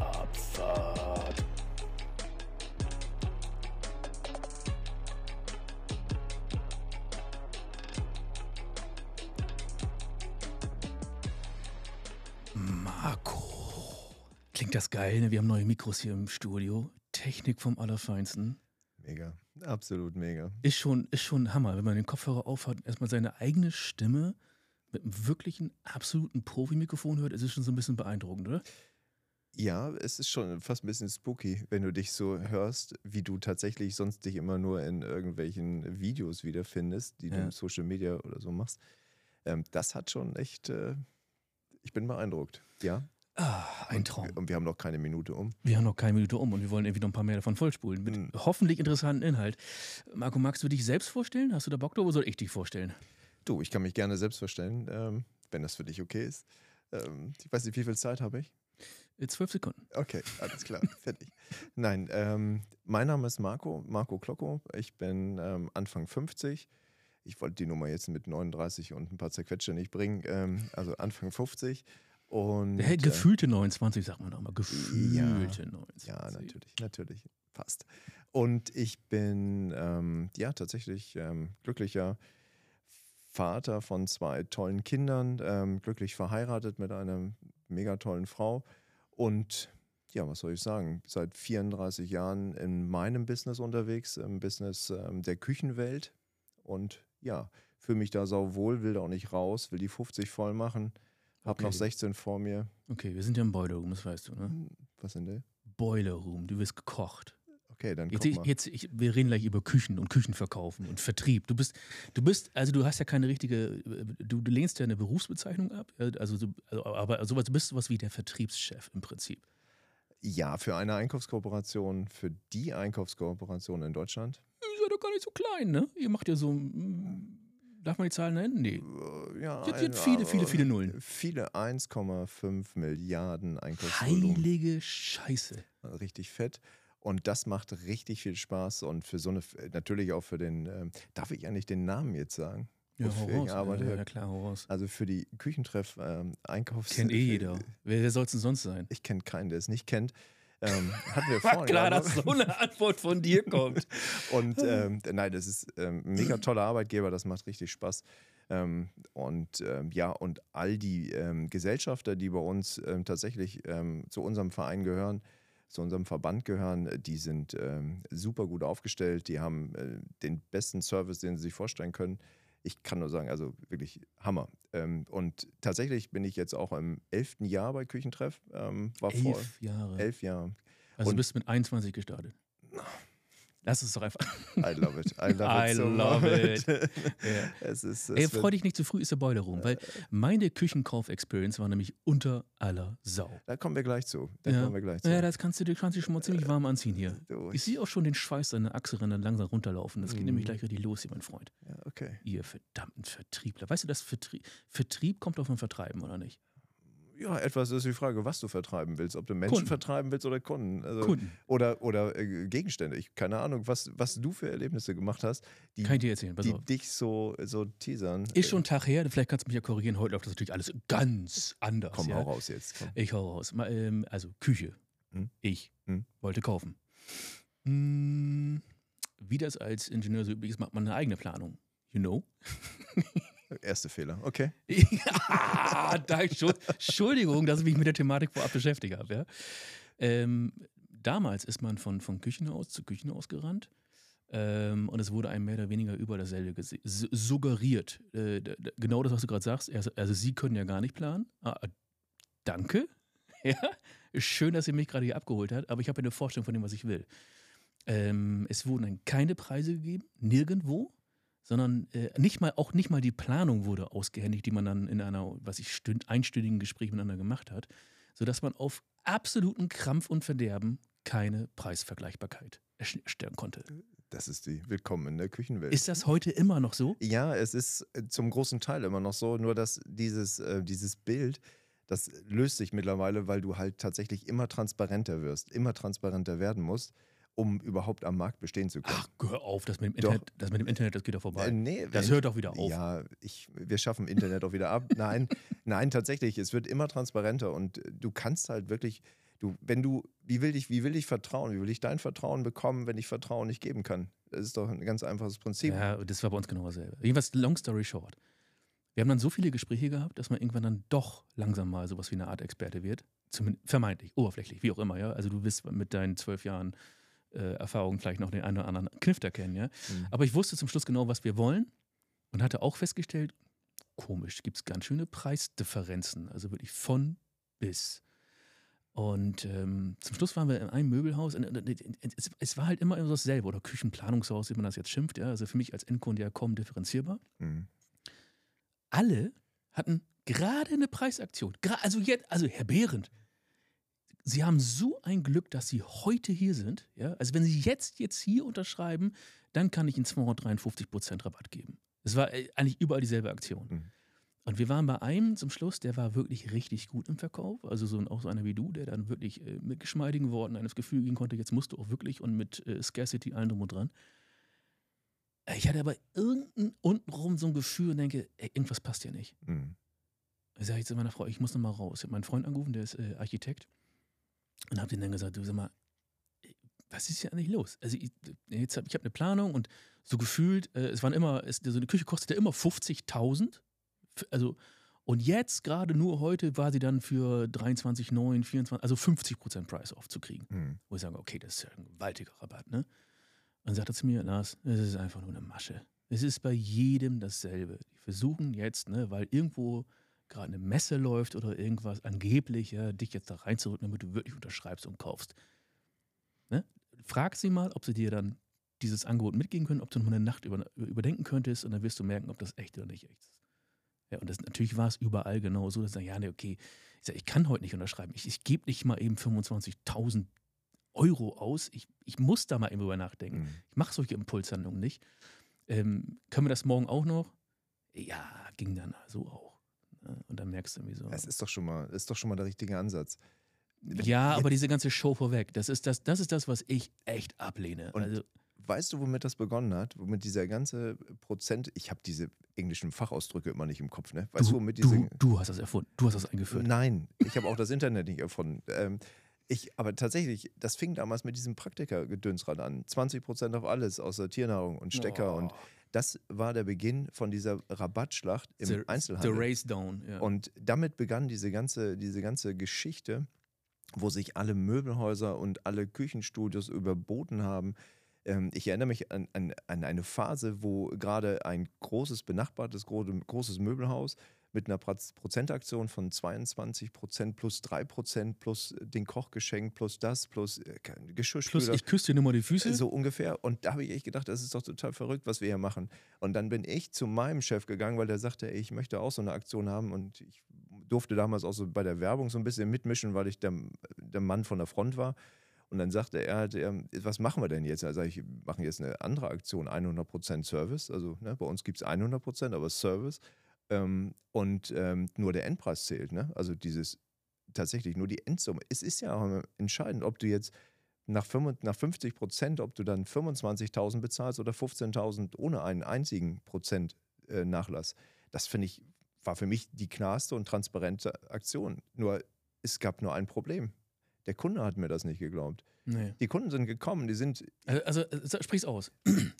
Abfahrt. Marco. Klingt das geil, ne? Wir haben neue Mikros hier im Studio. Technik vom Allerfeinsten. Mega. Absolut mega. Ist schon, ist schon Hammer, wenn man den Kopfhörer aufhat und erstmal seine eigene Stimme mit einem wirklichen, absoluten Profi-Mikrofon hört, ist es schon so ein bisschen beeindruckend, oder? Ja, es ist schon fast ein bisschen spooky, wenn du dich so hörst, wie du tatsächlich sonst dich immer nur in irgendwelchen Videos wiederfindest, die Ja. du in Social Media oder so machst. Ähm, das hat schon echt, äh, ich bin beeindruckt. Ja. Ah, ein Traum. Und wir haben noch keine Minute um. Wir haben noch keine Minute um und wir wollen irgendwie noch ein paar mehr davon vollspulen. Mit Hm. hoffentlich interessanten Inhalt. Marco, magst du dich selbst vorstellen? Hast du da Bock drauf oder soll ich dich vorstellen? Du, ich kann mich gerne selbst vorstellen, ähm, wenn das für dich okay ist. Ähm, ich weiß nicht, wie viel Zeit habe ich? Äh, Zwölf Sekunden. Okay, alles klar, fertig. Nein, ähm, mein Name ist Marco, Marco Klocko. Ich bin ähm, Anfang 50. Ich wollte die Nummer jetzt mit 39 und ein paar zerquetsche nicht bringen. Ähm, also Anfang 50. Und, Hey, äh, gefühlte 29, sagt man doch mal. Gefühlte Ja, 29. Ja, natürlich, natürlich, fast. Und ich bin ähm, ja tatsächlich glücklicher Vater von zwei tollen Kindern, ähm, glücklich verheiratet mit einer mega tollen Frau. Und ja, was soll ich sagen? Seit 34 Jahren in meinem Business unterwegs, im Business ähm, der Küchenwelt. Und ja, fühle mich da sauwohl, will da auch nicht raus, will die 50 voll machen. Hab Okay. noch 16 vor mir. Okay, wir sind ja im Boiler Room, das weißt du, ne? Was sind die? Boiler Room, du wirst gekocht. Okay, dann Jetzt, mal. jetzt, ich, wir reden gleich über Küchen und Küchenverkaufen und Vertrieb. Du bist, du bist, also du hast ja keine richtige, du, du lehnst ja eine Berufsbezeichnung ab, äh, also, du, also aber sowas, du bist sowas wie der Vertriebschef im Prinzip. Ja, für eine Einkaufskooperation, für die Einkaufskooperation in Deutschland. Ihr seid doch gar nicht so klein, ne? Ihr macht ja so, mm, darf man die Zahlen nennen? Nee. Äh, Ja, Jetzt sind viele, viele, viele Nullen. Viele 1,5 Milliarden Einkaufsvolumen. Heilige Scheiße. Richtig fett. Und das macht richtig viel Spaß. Und für so eine, natürlich auch für den, ähm, darf ich eigentlich den Namen jetzt sagen? Ja, raus. arbeite? Ja, ja, klar, raus. Also für die Küchentreff ähm, Einkaufs... Kennt eh jeder. Wer, wer soll es denn sonst sein? Ich kenne keinen, der es nicht kennt. Ähm, hatten wir War klar, dass so eine Antwort von dir kommt. Und ähm, nein, das ist ähm, ein mega toller Arbeitgeber, das macht richtig Spaß. Ähm, und ähm, ja, und all die ähm, Gesellschafter, die bei uns ähm, tatsächlich ähm, zu unserem Verein gehören, zu unserem Verband gehören, die sind ähm, super gut aufgestellt, die haben äh, den besten Service, den sie sich vorstellen können. Ich kann nur sagen, also wirklich Hammer. Ähm, und tatsächlich bin ich jetzt auch im elften Jahr bei Küchentreff. Ähm, war vor Elf Jahre. elf Jahren. Also Und- du bist mit 21 gestartet. Lass es doch einfach. I love it. I love I it so love it. Es ist, es Ey, freu dich nicht zu früh, ist der Boiler Room, weil meine Küchenkauf-Experience war nämlich unter aller Sau. Da kommen wir gleich zu. Da Ja. kommen wir gleich zu. Ja, das kannst du, du kannst dich schon mal ziemlich warm anziehen hier. Du, Ich sehe auch schon den Schweiß deiner Achselränder langsam runterlaufen. Das geht Mhm. nämlich gleich richtig los hier, mein Freund. ja, okay. Ihr verdammten Vertriebler. Weißt du, das Vertrieb, Vertrieb kommt doch von Vertreiben, oder nicht? Ja, etwas ist die Frage, was du vertreiben willst. Ob du Menschen Kunden. vertreiben willst oder Kunden. Also, Kunden. Oder, oder äh, Gegenstände. Ich keine Ahnung, was, was du für Erlebnisse gemacht hast, die, Kann ich dir erzählen, pass die auf. dich so, so teasern. Ist schon ein Tag her, vielleicht kannst du mich ja korrigieren. Heute läuft das natürlich alles ganz anders. Komm, ja? hau raus jetzt. Komm. Ich hau raus. Mal, ähm, also Küche. Hm? Ich Hm? wollte kaufen. Hm, wie das als Ingenieur so üblich ist, macht man eine eigene Planung. You know? Erste Fehler. Okay. ja, da, Schu- Entschuldigung, dass ich mich mit der Thematik vorab beschäftigt habe. Ja? Ähm, damals ist man von, von Küchenhaus zu Küchenhaus gerannt. Ähm, und es wurde einem mehr oder weniger über dasselbe suggeriert. Äh, genau das, was du gerade sagst. Also, Sie können ja gar nicht planen. Ah, äh, danke. Ja, schön, dass ihr mich gerade hier abgeholt habt, aber ich habe eine Vorstellung von dem, was ich will. Ähm, es wurden dann keine Preise gegeben, nirgendwo, sondern äh, nicht mal, auch nicht mal die Planung wurde ausgehändigt, die man dann in einer, was ich, stünd, einstündigen Gespräch miteinander gemacht hat, sodass man auf absoluten Krampf und Verderben keine Preisvergleichbarkeit erstellen konnte. Das ist die Willkommen in der Küchenwelt. Ist das heute immer noch so? Ja, es ist äh, zum großen Teil immer noch so, nur dass dieses, äh, dieses Bild, das löst sich mittlerweile, weil du halt tatsächlich immer transparenter wirst, immer transparenter werden musst. Um überhaupt am Markt bestehen zu können. Ach, hör auf, das mit dem Doch. Internet, das, mit dem Internet das geht doch vorbei. Äh, nee, das hört doch wieder auf. Ja, ich, wir schaffen Internet auch wieder ab. Nein, nein, tatsächlich, es wird immer transparenter und äh, du kannst halt wirklich, du, wenn du, wie will ich, wie will ich vertrauen? Wie will ich dein Vertrauen bekommen, wenn ich Vertrauen nicht geben kann? Das ist doch ein ganz einfaches Prinzip. Ja, das war bei uns genau dasselbe. Jedenfalls, long story short. Wir haben dann so viele Gespräche gehabt, dass man irgendwann dann doch langsam mal sowas wie eine Art Experte wird. Zumindest vermeintlich, oberflächlich, wie auch immer, ja. Also du wirst mit deinen zwölf Jahren äh, Erfahrung vielleicht noch den einen oder anderen Kniff da kennen, ja. Mhm. Aber ich wusste zum Schluss genau, was wir wollen und hatte auch festgestellt, komisch, gibt es ganz schöne Preisdifferenzen, also wirklich von bis. Und ähm, zum Schluss waren wir in einem Möbelhaus. Und, und, und, es, es war halt immer so dasselbe, oder Küchenplanungshaus, wie man das jetzt schimpft. Ja? Also für mich als Endkunde ja kaum differenzierbar. Mhm. Alle hatten gerade eine Preisaktion. Gra also jetzt, also Herr Behrendt, Sie haben so ein Glück, dass Sie heute hier sind. Ja? Also wenn Sie jetzt, jetzt hier unterschreiben, dann kann ich Ihnen 253% Rabatt geben. Es war äh, eigentlich überall dieselbe Aktion. Mhm. Und wir waren bei einem zum Schluss, der war wirklich richtig gut im Verkauf. Also so, auch so einer wie du, der dann wirklich äh, mit geschmeidigen Worten eines Gefühl gehen konnte, jetzt musst du auch wirklich und mit äh, Scarcity allen drum und dran. Äh, Ich hatte aber irgendein untenrum so ein Gefühl und denke, ey, irgendwas passt hier nicht. Mhm. Ich sage jetzt zu meiner Frau, ich muss noch mal raus. Ich habe meinen Freund angerufen, der ist äh, Architekt. Und habe den dann gesagt, du sag mal, was ist hier eigentlich los? Also ich, jetzt hab, ich habe eine Planung und so gefühlt, äh, es waren immer, es, so eine Küche kostete immer 50.000. F- Also und jetzt gerade nur heute war sie dann für 23,9, 24, also 50% Price off zu kriegen. Mhm. Wo ich sage, okay, das ist ja ein gewaltiger Rabatt, ne? Und sagt er zu mir, Lars, es ist einfach nur eine Masche. Es ist bei jedem dasselbe. Die versuchen jetzt, ne, weil irgendwo gerade eine Messe läuft oder irgendwas angeblich, ja, dich jetzt da reinzurücken, damit du wirklich unterschreibst und kaufst. Ne? Frag sie mal, ob sie dir dann dieses Angebot mitgeben können, ob du noch mal eine Nacht über, überdenken könntest und dann wirst du merken, ob das echt oder nicht echt ist. Ja, und das, natürlich war es überall genau so, dass ich sage, ja, nee, okay, ich, sag, ich kann heute nicht unterschreiben. Ich, ich gebe nicht mal eben 25.000 Euro aus. Ich, ich muss da mal eben drüber nachdenken. Mhm. Ich mache solche Impulshandlungen nicht. Ähm, können wir das morgen auch noch? Ja, ging dann so auch. Ne? Und dann merkst du irgendwie so. Das ist doch schon mal, ist doch schon mal der richtige Ansatz. ja, aber Jetzt- diese ganze Show vorweg, das ist das, das ist das, was ich echt ablehne. Und also, Weißt du, womit das begonnen hat? Womit dieser ganze Prozent, ich habe diese englischen Fachausdrücke immer nicht im Kopf, ne? Weißt du, du, womit diese. du, du hast das erfunden. Du hast das eingeführt. Nein, ich habe auch das Internet nicht erfunden. Ähm, ich, aber tatsächlich, das fing damals mit diesem Praktiker-Gedönsrad an. 20% auf alles, außer Tiernahrung und Stecker. Und Oh, das war der Beginn von dieser Rabattschlacht im the, the Einzelhandel. Race Down. Ja. Und damit begann diese ganze, diese ganze Geschichte, wo sich alle Möbelhäuser und alle Küchenstudios überboten haben. Ähm, ich erinnere mich an, an, an eine Phase, wo gerade ein großes, benachbartes, gro großes Möbelhaus mit einer Proz- Prozentaktion von 22 Prozent plus 3 Prozent plus den Kochgeschenk plus das plus äh, Plus, Geschirrspüler. ich küsse dir nur mal die Füße. So ungefähr. Und da habe ich echt gedacht, das ist doch total verrückt, was wir hier machen. Und dann bin ich zu meinem Chef gegangen, weil der sagte, ey, ich möchte auch so eine Aktion haben. Und ich durfte damals auch so bei der Werbung so ein bisschen mitmischen, weil ich der, der Mann von der Front war. Und dann sagte er, halt, ähm, was machen wir denn jetzt? Also ich, wir machen jetzt eine andere Aktion, 100% Service. Also ne, bei uns gibt es 100%, aber Service. Ähm, und ähm, nur der Endpreis zählt. Ne? Also dieses tatsächlich nur die Endsumme. Es ist ja auch entscheidend, ob du jetzt nach, 55 nach 50 Prozent, ob du dann 25.000 bezahlst oder 15.000 ohne einen einzigen Prozent äh, Nachlass. Das finde ich, war für mich die klarste und transparente Aktion. Nur es gab nur ein Problem. Der Kunde hat mir das nicht geglaubt. nee. Die Kunden sind gekommen, die sind. Also, also äh, sprich's aus.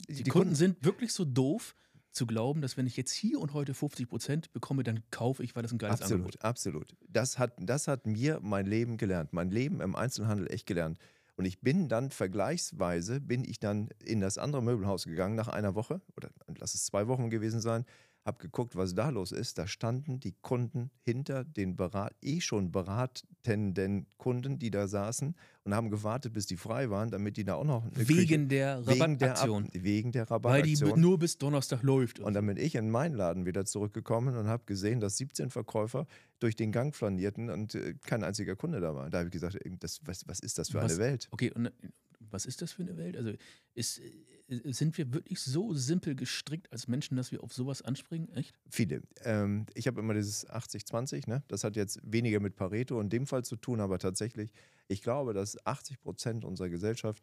Die, die Kunden sind wirklich so doof zu glauben, dass wenn ich jetzt hier und heute 50% bekomme, dann kaufe ich, weil das ein geiles Absolut, Angebot absolut. Das hat, das hat mir mein Leben gelernt, mein Leben im Einzelhandel echt gelernt. Und ich bin dann vergleichsweise, bin ich dann in das andere Möbelhaus gegangen nach einer Woche, oder lass es zwei Wochen gewesen sein, habe geguckt, was da los ist. Da standen die Kunden hinter den Berat, eh schon beratenden Kunden, die da saßen und haben gewartet, bis die frei waren, damit die da auch noch Wegen Küche, der wegen der, Ab- Rabattaktion. wegen der Weil die Rabattaktion. nur bis Donnerstag läuft. Und dann bin ich in meinen Laden wieder zurückgekommen und habe gesehen, dass 17 Verkäufer durch den Gang flanierten und äh, kein einziger Kunde da war. Da habe ich gesagt, das, was, was ist das für Was- eine Welt? Okay, und äh, was ist das für eine Welt? Also ist, äh, sind wir wirklich so simpel gestrickt als Menschen, dass wir auf sowas anspringen? Echt? Viele. Ähm, ich habe immer dieses 80-20, ne? das hat jetzt weniger mit Pareto in dem Fall zu tun, aber tatsächlich, ich glaube, dass 80 Prozent unserer Gesellschaft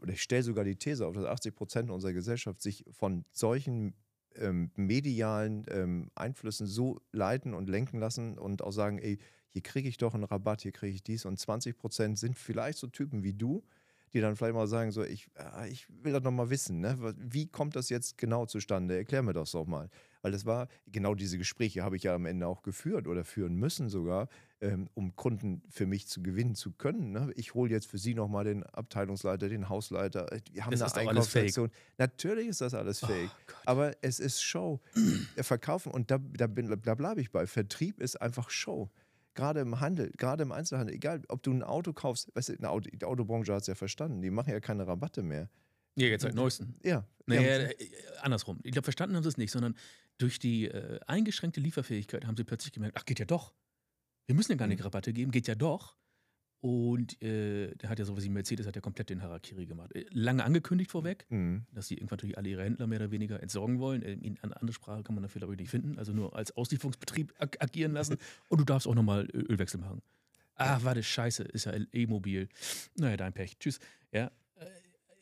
oder ich stelle sogar die These auf, dass 80 Prozent unserer Gesellschaft sich von solchen ähm, medialen ähm, Einflüssen so leiten und lenken lassen und auch sagen, ey, hier kriege ich doch einen Rabatt, hier kriege ich dies. Und 20 Prozent sind vielleicht so Typen wie du, die dann vielleicht mal sagen, so, ich, äh, ich will das nochmal wissen, ne? wie kommt das jetzt genau zustande? Erklär mir das doch mal. Weil das war, genau diese Gespräche habe ich ja am Ende auch geführt oder führen müssen sogar, ähm, um Kunden für mich zu gewinnen zu können. Ne? Ich hole jetzt für Sie nochmal den Abteilungsleiter, den Hausleiter. Äh, wir haben Das eine ist doch alles Einkaufssektion. Natürlich ist das alles Oh fake. Gott. Aber es ist Show. Verkaufen, und da, da, bin- da bleibe ich bei. Vertrieb ist einfach Show. Gerade im Handel, gerade im Einzelhandel, egal ob du ein Auto kaufst, weißt du, eine Auto, die Autobranche hat es ja verstanden, die machen ja keine Rabatte mehr. Ja, jetzt seit neuesten. Ja. Naja, ja, äh, andersrum. Ich glaube, verstanden haben sie es nicht, sondern durch die äh, eingeschränkte Lieferfähigkeit haben sie plötzlich gemerkt, ach, geht ja doch. Wir müssen ja gar nicht Mhm. Rabatte geben, geht ja doch. Und äh, der hat ja sowas wie Mercedes, hat ja komplett den Harakiri gemacht. Äh, Lange angekündigt vorweg, Mhm. dass sie irgendwann natürlich alle ihre Händler mehr oder weniger entsorgen wollen. Äh, In eine andere Sprache kann man dafür, glaube ich, nicht finden. Also nur als Auslieferungsbetrieb ag agieren lassen. Und du darfst auch nochmal Ö- Ölwechsel machen. Ah, warte, scheiße, ist ja E-Mobil. Naja, dein Pech. Tschüss. Ja, äh,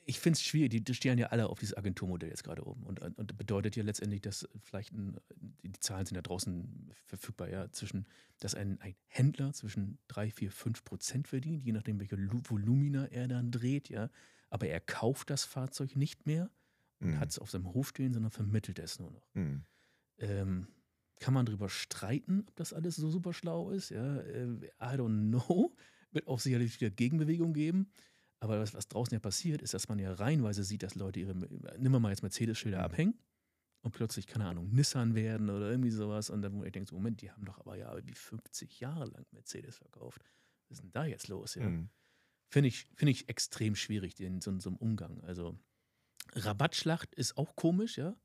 ich finde es schwierig. Die, die stehen ja alle auf dieses Agenturmodell jetzt gerade oben. Und, und bedeutet ja letztendlich, dass vielleicht ein, die, Zahlen sind ja draußen verfügbar, ja, zwischen, dass ein, ein Händler zwischen 3, 4, 5 Prozent verdient, je nachdem, welche Lu- Volumina er dann dreht, ja. Aber er kauft das Fahrzeug nicht mehr und Mhm. hat es auf seinem Hof stehen, sondern vermittelt es nur noch. Mhm. Ähm, kann man darüber streiten, ob das alles so super schlau ist? Ja, äh, I don't know. Wird auch sicherlich wieder Gegenbewegung geben. Aber was, was draußen ja passiert, ist, dass man ja reihenweise sieht, dass Leute ihre, nimm mal jetzt Mercedes-Schilder Mhm. abhängen und plötzlich, keine Ahnung, Nissan werden oder irgendwie sowas. Und dann, wo ich denke, so, Moment, die haben doch aber ja wie 50 Jahre lang Mercedes verkauft. Was ist denn da jetzt los? Ja? Mhm. Finde ich, find ich extrem schwierig, in so, so einem Umgang. Also, Rabattschlacht ist auch komisch, ja.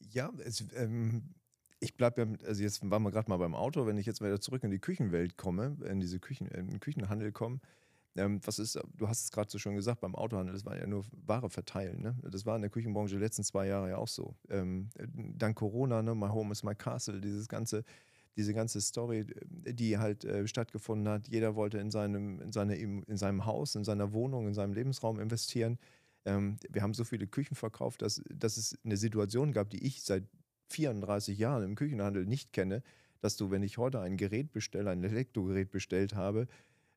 Ja, es, ähm, ich bleibe ja, also jetzt waren wir gerade mal beim Auto, wenn ich jetzt wieder zurück in die Küchenwelt komme, in diese Küchen, in den Küchenhandel komme, ähm, was ist, du hast es gerade so schon gesagt, beim Autohandel, das war ja nur Ware verteilen. Ne? Das war in der Küchenbranche die letzten zwei Jahre ja auch so. Ähm, dank Corona, ne, My Home is My Castle, dieses ganze, diese ganze Story, die halt äh, stattgefunden hat. Jeder wollte in seinem, in, seine, in seinem Haus, in seiner Wohnung, in seinem Lebensraum investieren. Ähm, wir haben so viele Küchen verkauft, dass, dass es eine Situation gab, die ich seit 34 Jahren im Küchenhandel nicht kenne, dass du, wenn ich heute ein Gerät bestelle, ein Elektrogerät bestellt habe,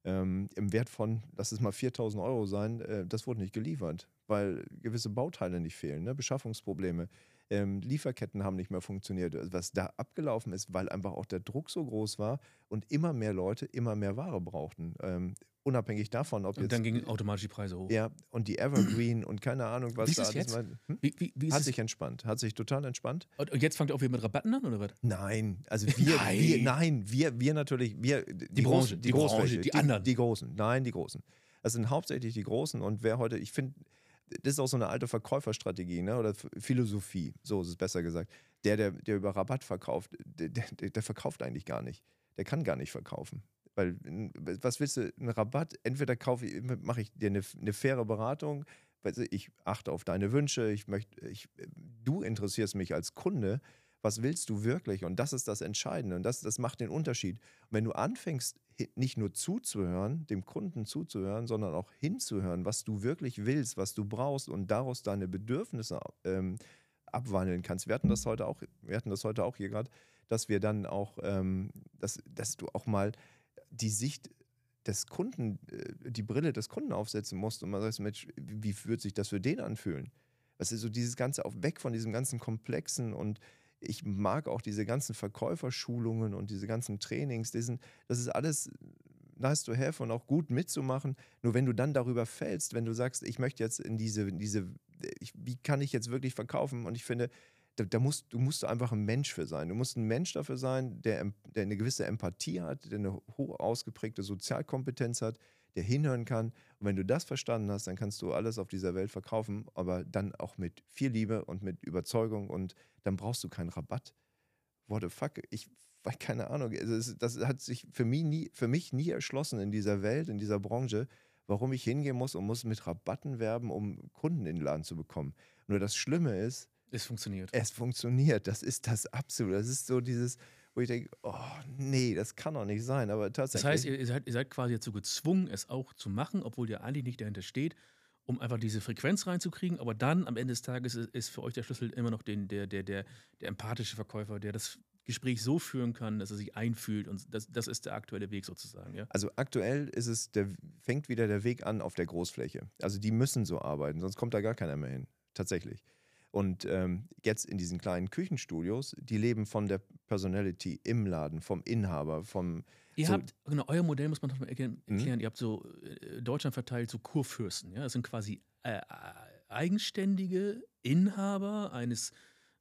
ähm, im Wert von, lass es mal 4000 Euro sein, äh, das wurde nicht geliefert, weil gewisse Bauteile nicht fehlen, ne? Beschaffungsprobleme. Ähm, Lieferketten haben nicht mehr funktioniert. Also was da abgelaufen ist, weil einfach auch der Druck so groß war und immer mehr Leute immer mehr Ware brauchten. Ähm, unabhängig davon, ob Und jetzt. dann gingen automatisch die Preise hoch. ja, und die Evergreen und keine Ahnung, was Wie da es alles mal- Hm? Wie, wie, wie ist Hat sich entspannt, hat sich total entspannt. Und und jetzt fangt ihr auch wieder mit Rabatten an, oder was? Nein, also wir, Nein. wir nein, wir, wir natürlich, wir, die, Branche, Großen, die Branche, Großfläche, die anderen. Die Großen, nein, die Großen. Das sind hauptsächlich die Großen und wer heute, ich finde, das ist auch so eine alte Verkäuferstrategie, ne? Oder Philosophie, so ist es besser gesagt. Der, der, der über Rabatt verkauft, der, der, der verkauft eigentlich gar nicht. Der kann gar nicht verkaufen. Weil, was willst du, ein Rabatt? Entweder mache ich dir eine, eine faire Beratung, du, ich achte auf deine Wünsche, ich möchte, ich, du interessierst mich als Kunde, was willst du wirklich? Und das ist das Entscheidende und das, das macht den Unterschied. Und wenn du anfängst, nicht nur zuzuhören, dem Kunden zuzuhören, sondern auch hinzuhören, was du wirklich willst, was du brauchst und daraus deine Bedürfnisse ähm, abwandeln kannst. Wir hatten das heute auch, wir hatten das heute auch hier gerade, dass wir dann auch, ähm, dass, dass du auch mal die Sicht des Kunden, äh, die Brille des Kunden aufsetzen musst und man sagt, Mensch, wie wird sich das für den anfühlen? Was ist so dieses Ganze auch weg von diesem ganzen Komplexen und ich mag auch diese ganzen Verkäuferschulungen und diese ganzen Trainings, diesen, das ist alles nice to have und auch gut mitzumachen. Nur wenn du dann darüber fällst, wenn du sagst, ich möchte jetzt in diese, in diese ich, wie kann ich jetzt wirklich verkaufen? Und ich finde, da, da musst, du musst einfach ein Mensch für sein. Du musst ein Mensch dafür sein, der, der eine gewisse Empathie hat, der eine hoch ausgeprägte Sozialkompetenz hat, der hinhören kann. Und wenn du das verstanden hast, dann kannst du alles auf dieser Welt verkaufen, aber dann auch mit viel Liebe und mit Überzeugung und dann brauchst du keinen Rabatt. What the fuck? Ich weil keine Ahnung. Das hat sich für mich, nie, für mich nie erschlossen in dieser Welt, in dieser Branche, warum ich hingehen muss und muss mit Rabatten werben, um Kunden in den Laden zu bekommen. Nur das Schlimme ist, Es funktioniert. es funktioniert. Das ist das absolute. Das ist so dieses, wo ich denke, oh nee, das kann doch nicht sein. Aber tatsächlich. Das heißt, ihr, ihr, seid, ihr seid quasi so gezwungen, es auch zu machen, obwohl ihr eigentlich nicht dahinter steht, um einfach diese Frequenz reinzukriegen. Aber dann am Ende des Tages ist, ist für euch der Schlüssel immer noch den, der, der, der, der empathische Verkäufer, der das Gespräch so führen kann, dass er sich einfühlt. Und das, das ist der aktuelle Weg sozusagen. Ja? Also aktuell ist es, der, fängt wieder der Weg an auf der Großfläche. Also die müssen so arbeiten, sonst kommt da gar keiner mehr hin. Tatsächlich. Und ähm, jetzt in diesen kleinen Küchenstudios, die leben von der Personality im Laden, vom Inhaber, vom. Ihr so, habt, genau, euer Modell muss man doch mal erklären. Mhm. Ihr habt so äh, Deutschland verteilt so Kurfürsten. Ja? Das sind quasi äh, eigenständige Inhaber eines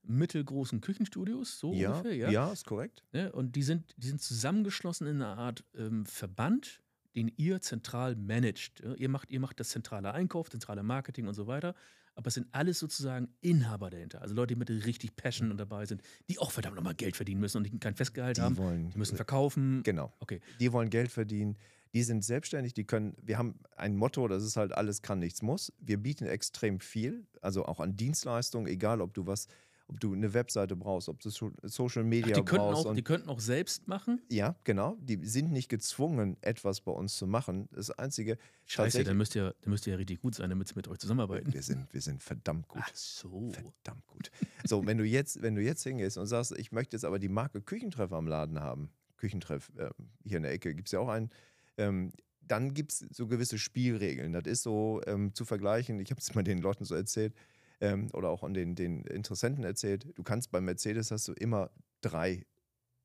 mittelgroßen Küchenstudios, so ja, ungefähr. Ja, ja, ist korrekt. Ne? Und die sind, die sind zusammengeschlossen in einer Art ähm, Verband, den ihr zentral managt. Ja? Ihr, macht, ihr macht das zentrale Einkauf, zentrale Marketing und so weiter. Aber es sind alles sozusagen Inhaber dahinter. Also Leute, die mit richtig Passion und dabei sind, die auch verdammt nochmal Geld verdienen müssen und die kein Festgehalt Die haben. wollen, Die müssen verkaufen. genau. Okay. Die wollen Geld verdienen. Die sind selbstständig, die können, wir haben ein Motto, das ist halt alles kann, nichts muss. Wir bieten extrem viel, also auch an Dienstleistungen, egal ob du was, ob du eine Webseite brauchst, ob du So- Social Media Ach, die, könnten brauchst. auch, die könnten auch selbst machen. ja, genau. Die sind nicht gezwungen, etwas bei uns zu machen. Das Einzige, Scheiße, dann müsst, ihr, dann müsst ihr ja richtig gut sein, damit sie mit euch zusammenarbeiten. wir sind, wir sind verdammt gut. Ach so. Verdammt gut. So, wenn du jetzt, wenn du jetzt hingehst und sagst, ich möchte jetzt aber die Marke Küchentreff am Laden haben, Küchentreff, ähm, hier in der Ecke gibt es ja auch einen, ähm, dann gibt es so gewisse Spielregeln. Das ist so ähm, zu vergleichen, ich habe es mal den Leuten so erzählt ähm, oder auch an den, den Interessenten erzählt, du kannst bei Mercedes hast du immer drei,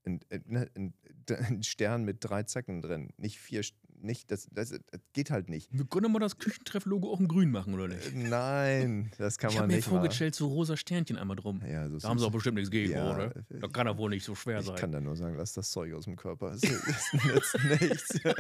ein, ein, ein, ein Stern mit drei Zecken drin, nicht vier, nicht, das, das, das geht halt nicht. Wir können mal das Küchentreff-Logo auch in grün machen, oder nicht? Nein, das kann Ich man habe mir nicht machen. vorgestellt, so rosa Sternchen einmal drum. Ja, so Da haben sie auch bestimmt nichts gegen, Ja, oder? äh, Das kann doch wohl nicht so schwer Ich sein. kann da nur sagen, lass das Zeug aus dem Körper. Es nützt nichts. ja,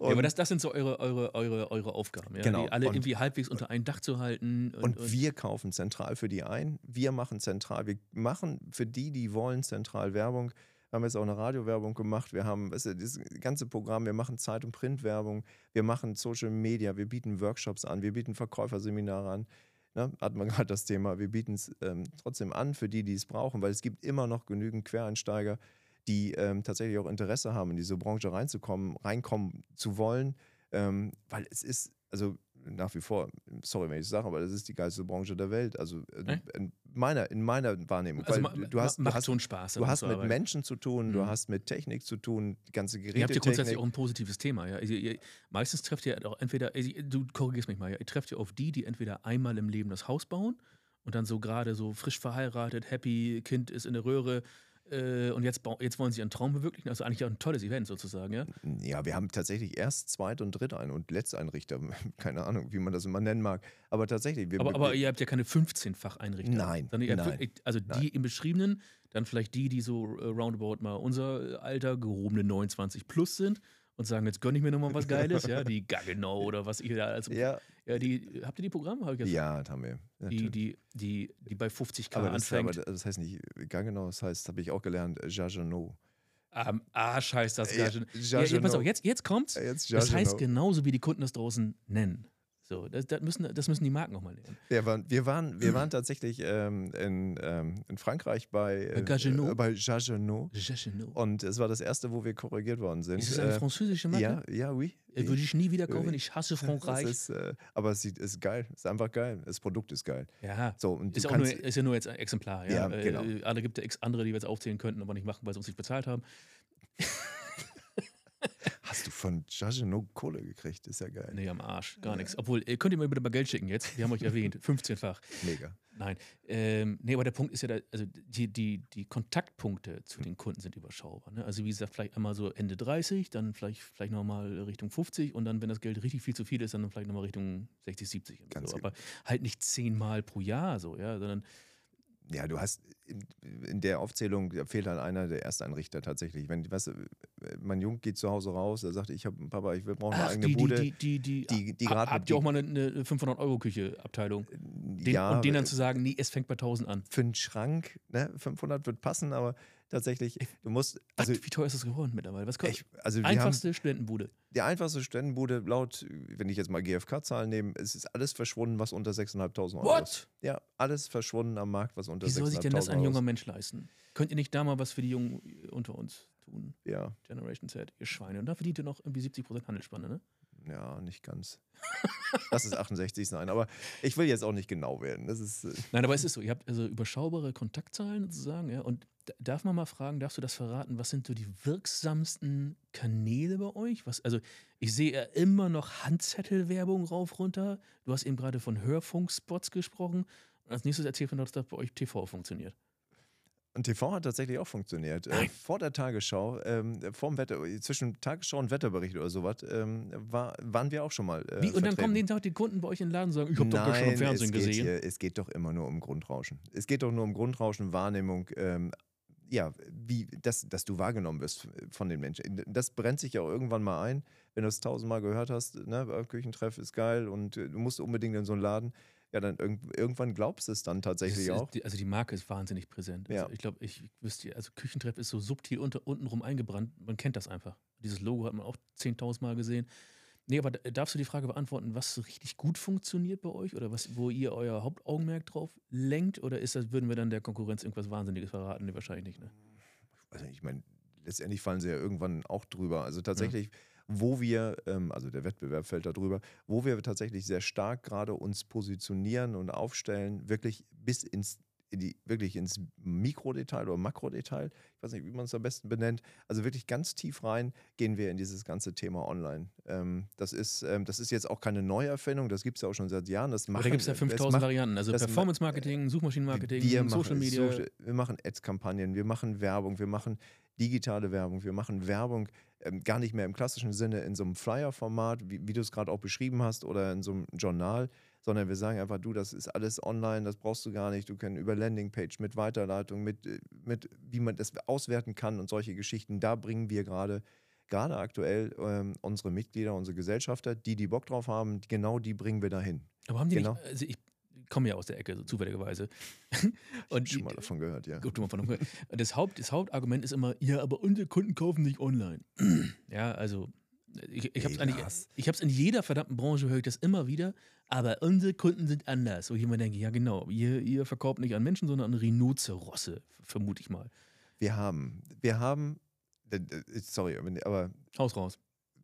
aber Und- das, das sind so eure, eure, eure, eure Aufgaben, ja? Genau. die alle Und- irgendwie halbwegs unter ein Dach zu halten. Und wir kaufen zentral für die ein. Wir machen zentral. Wir machen für die, die wollen, zentral Werbung. Wir haben jetzt auch eine Radiowerbung gemacht. Wir haben weißt du, das ganze Programm. Wir machen Zeit- und Printwerbung. Wir machen Social Media. Wir bieten Workshops an. Wir bieten Verkäuferseminare an. Ne? Hat man gerade das Thema. Wir bieten es ähm, trotzdem an für die, die es brauchen, weil es gibt immer noch genügend Quereinsteiger, die ähm, tatsächlich auch Interesse haben, in diese Branche reinzukommen, reinkommen zu wollen. Ähm, weil es ist, also nach wie vor, sorry, wenn ich es sage, aber das ist die geilste Branche der Welt. Also äh, in, meiner, in meiner Wahrnehmung. also ma- du hast, macht du hast, schon Spaß. du hast mit arbeiten. Menschen zu tun, du Mhm. hast mit Technik zu tun, die ganze Ihr habt ja grundsätzlich auch ein positives Thema. Ja? Also, ihr, meistens trefft ihr auch entweder, also, du korrigierst mich mal, ja? ihr trefft ja auf die, die entweder einmal im Leben das Haus bauen und dann so gerade so frisch verheiratet, happy, Kind ist in der Röhre äh, und jetzt, jetzt wollen sie ihren Traum verwirklichen. Also eigentlich auch ein tolles Event sozusagen. Ja? Ja, wir haben tatsächlich erst Zweit- und Drittein- und Letzteinrichter, keine Ahnung, wie man das immer nennen mag. Aber tatsächlich, wir, Aber, aber ihr habt ja keine 15-fach Einrichter. Nein, nein, also nein. die im beschriebenen, dann vielleicht die, die so äh, roundabout mal unser Alter, gehobene 29 plus sind und sagen, jetzt gönne ich mir nochmal was Geiles, ja, die Gaggenau oder was ihr da als. Ja. ja, die, habt ihr die Programme? Hab ich ja, das haben wir. die, natürlich. die, die, die bei 50k aber, das, anfängt. aber das heißt nicht gar genau, das heißt, habe ich auch gelernt, Jagenot. Am Arsch heißt das Ja, Gage. Ja, ja, pass auf, jetzt, jetzt kommt's. Äh, Jetzt Das heißt genauso, wie die Kunden das draußen nennen. So, das, das, müssen, das müssen die Marken auch mal lernen. Ja, waren, wir, waren, wir waren tatsächlich ähm, in, ähm, in Frankreich bei, äh, bei Jagenot. Jagenot. Und es war das erste, wo wir korrigiert worden sind. Ist es eine Äh, französische Marke? ja, ja, oui. Äh, Würde ich nie wieder kaufen. Oui. Ich hasse Frankreich. ist, äh, aber es sieht, ist geil. Es ist einfach geil. Das Produkt ist geil. ja. So, und Ist, auch nur, kannst, ist ja nur jetzt ein Exemplar. Ja, Ja, Äh, genau. äh, Alle gibt es andere, die wir jetzt aufzählen könnten, aber nicht machen, weil sie uns nicht bezahlt haben. hast du von Jagenot Kohle gekriegt? Ist ja geil. Nee, am Arsch. Gar nichts. Obwohl, ihr könnt ihr mir bitte mal Geld schicken jetzt. Wir haben euch erwähnt. 15-fach. Mega. Nein. Ähm, nee, aber der Punkt ist ja, da, also die, die, die Kontaktpunkte zu den Kunden sind überschaubar. Ne? Also wie gesagt, vielleicht einmal so Ende 30, dann vielleicht, vielleicht nochmal Richtung 50 und dann, wenn das Geld richtig viel zu viel ist, dann vielleicht nochmal Richtung 60, 70. und Ganz so. genau. Aber halt nicht zehnmal pro Jahr so, ja, sondern Ja, du hast in, der Aufzählung, da fehlt halt einer der Ersteinrichter tatsächlich. Wenn, weißt du, mein Junge geht zu Hause raus, er sagt, ich habe Papa, ich brauche eine Ach, eigene die, Bude. die, die, die, die- die gerade habt ihr auch mal eine, eine 500-Euro-Küche-Abteilung? Den, ja, und denen dann zu sagen, nee, es fängt bei 1000 an. für einen Schrank, ne, 500 wird passen, aber tatsächlich, du musst. Also, Ach, wie teuer ist das geworden mittlerweile? Was kostet? ich, also Einfachste Studentenbude. Die einfachste Studentenbude, laut, wenn ich jetzt mal GfK-Zahlen nehme, es ist alles verschwunden, was unter 6.500 Euro What? ist. Ja, alles verschwunden am Markt, was unter Wie soll sich denn das 6.500 ein Euro junger ist. Mensch leisten? Könnt ihr nicht da mal was für die Jungen unter uns tun? Ja, Generation Z, ihr Schweine. Und da verdient ihr noch irgendwie 70% Handelsspanne, ne? Ja, nicht ganz. Lass es 68 sein, aber ich will jetzt auch nicht genau werden. Das ist, äh, Nein, aber es ist so, ihr habt also überschaubare Kontaktzahlen sozusagen, ja. Und darf man mal fragen, darfst du das verraten, was sind so die wirksamsten Kanäle bei euch? Was, also ich sehe ja immer noch Handzettelwerbung rauf runter. Du hast eben gerade von Hörfunkspots gesprochen. Und als nächstes erzählt man dass bei euch TV funktioniert. Und TV hat tatsächlich auch funktioniert. Äh, vor der Tagesschau, ähm, vorm Wetter, zwischen Tagesschau und Wetterbericht oder sowas, ähm, war, waren wir auch schon mal. Äh, Wie, und dann vertreten. kommen jeden Tag die Kunden bei euch in den Laden und sagen, ich habe doch gar schon im Fernsehen es geht gesehen. Hier, es geht doch immer nur um Grundrauschen. Es geht doch nur um Grundrauschen, Wahrnehmung, ähm, ja, wie, dass, dass du wahrgenommen wirst von den Menschen. Das brennt sich ja auch irgendwann mal ein, wenn du es tausendmal gehört hast, ne, äh, Küchentreff ist geil und äh, du musst unbedingt in so einen Laden. Ja, dann irgend, irgendwann glaubst du es dann tatsächlich ist- auch. die- Also die Marke ist wahnsinnig präsent. Ja. Also ich glaube, ich wüsste, also Küchentreff ist so subtil unter, untenrum eingebrannt. Man kennt das einfach. Dieses Logo hat man auch 10.000 Mal gesehen. Nee, aber da- darfst du die Frage beantworten, was so richtig gut funktioniert bei euch oder was, wo ihr euer Hauptaugenmerk drauf lenkt? Oder ist das, würden wir dann der Konkurrenz irgendwas Wahnsinniges verraten? Nee, wahrscheinlich nicht, ne? also ich meine, letztendlich fallen sie ja irgendwann auch drüber. Also tatsächlich, wo wir, ähm, also der Wettbewerb fällt da drüber, wo wir tatsächlich sehr stark gerade uns positionieren und aufstellen, wirklich bis ins in die, wirklich ins Mikrodetail oder Makrodetail, ich weiß nicht, wie man es am besten benennt, also wirklich ganz tief rein gehen wir in dieses ganze Thema online. Ähm, das, ist, ähm, das ist jetzt auch keine Neuerfindung, das gibt es ja auch schon seit Jahren. Das Aber machen, da gibt es ja das 5000 macht- Varianten. Also Performance-Marketing, Suchmaschinenmarketing, wir machen Social Media. Wir machen Ads-Kampagnen, wir machen Werbung, wir machen digitale Werbung, wir machen Werbung ähm, gar nicht mehr im klassischen Sinne in so einem Flyer-Format, wie, wie du es gerade auch beschrieben hast, oder in so einem Journal, sondern wir sagen einfach, du, das ist alles online, das brauchst du gar nicht. Du kannst über Landingpage mit Weiterleitung, mit, äh, mit wie man das auswerten kann und solche Geschichten. Da bringen wir gerade gerade aktuell ähm, unsere Mitglieder, unsere Gesellschafter, die, die Bock drauf haben, genau die bringen wir dahin. Aber haben die Genau. nicht, also ich komme ja aus der Ecke, so zufälligerweise. Und Schon mal davon gehört, ja. Gut, mal von umgehört. Und das, Haupt, das Hauptargument ist immer, ja, aber unsere Kunden kaufen nicht online. ja, also ich, ich habe es eigentlich, ich hab's in jeder verdammten Branche, höre ich das immer wieder, aber unsere Kunden sind anders. Wo ich immer denke, ja genau, ihr, ihr verkauft nicht an Menschen, sondern an Rhinozerosse, vermute ich mal. Wir haben, wir haben, sorry, aber Haus raus.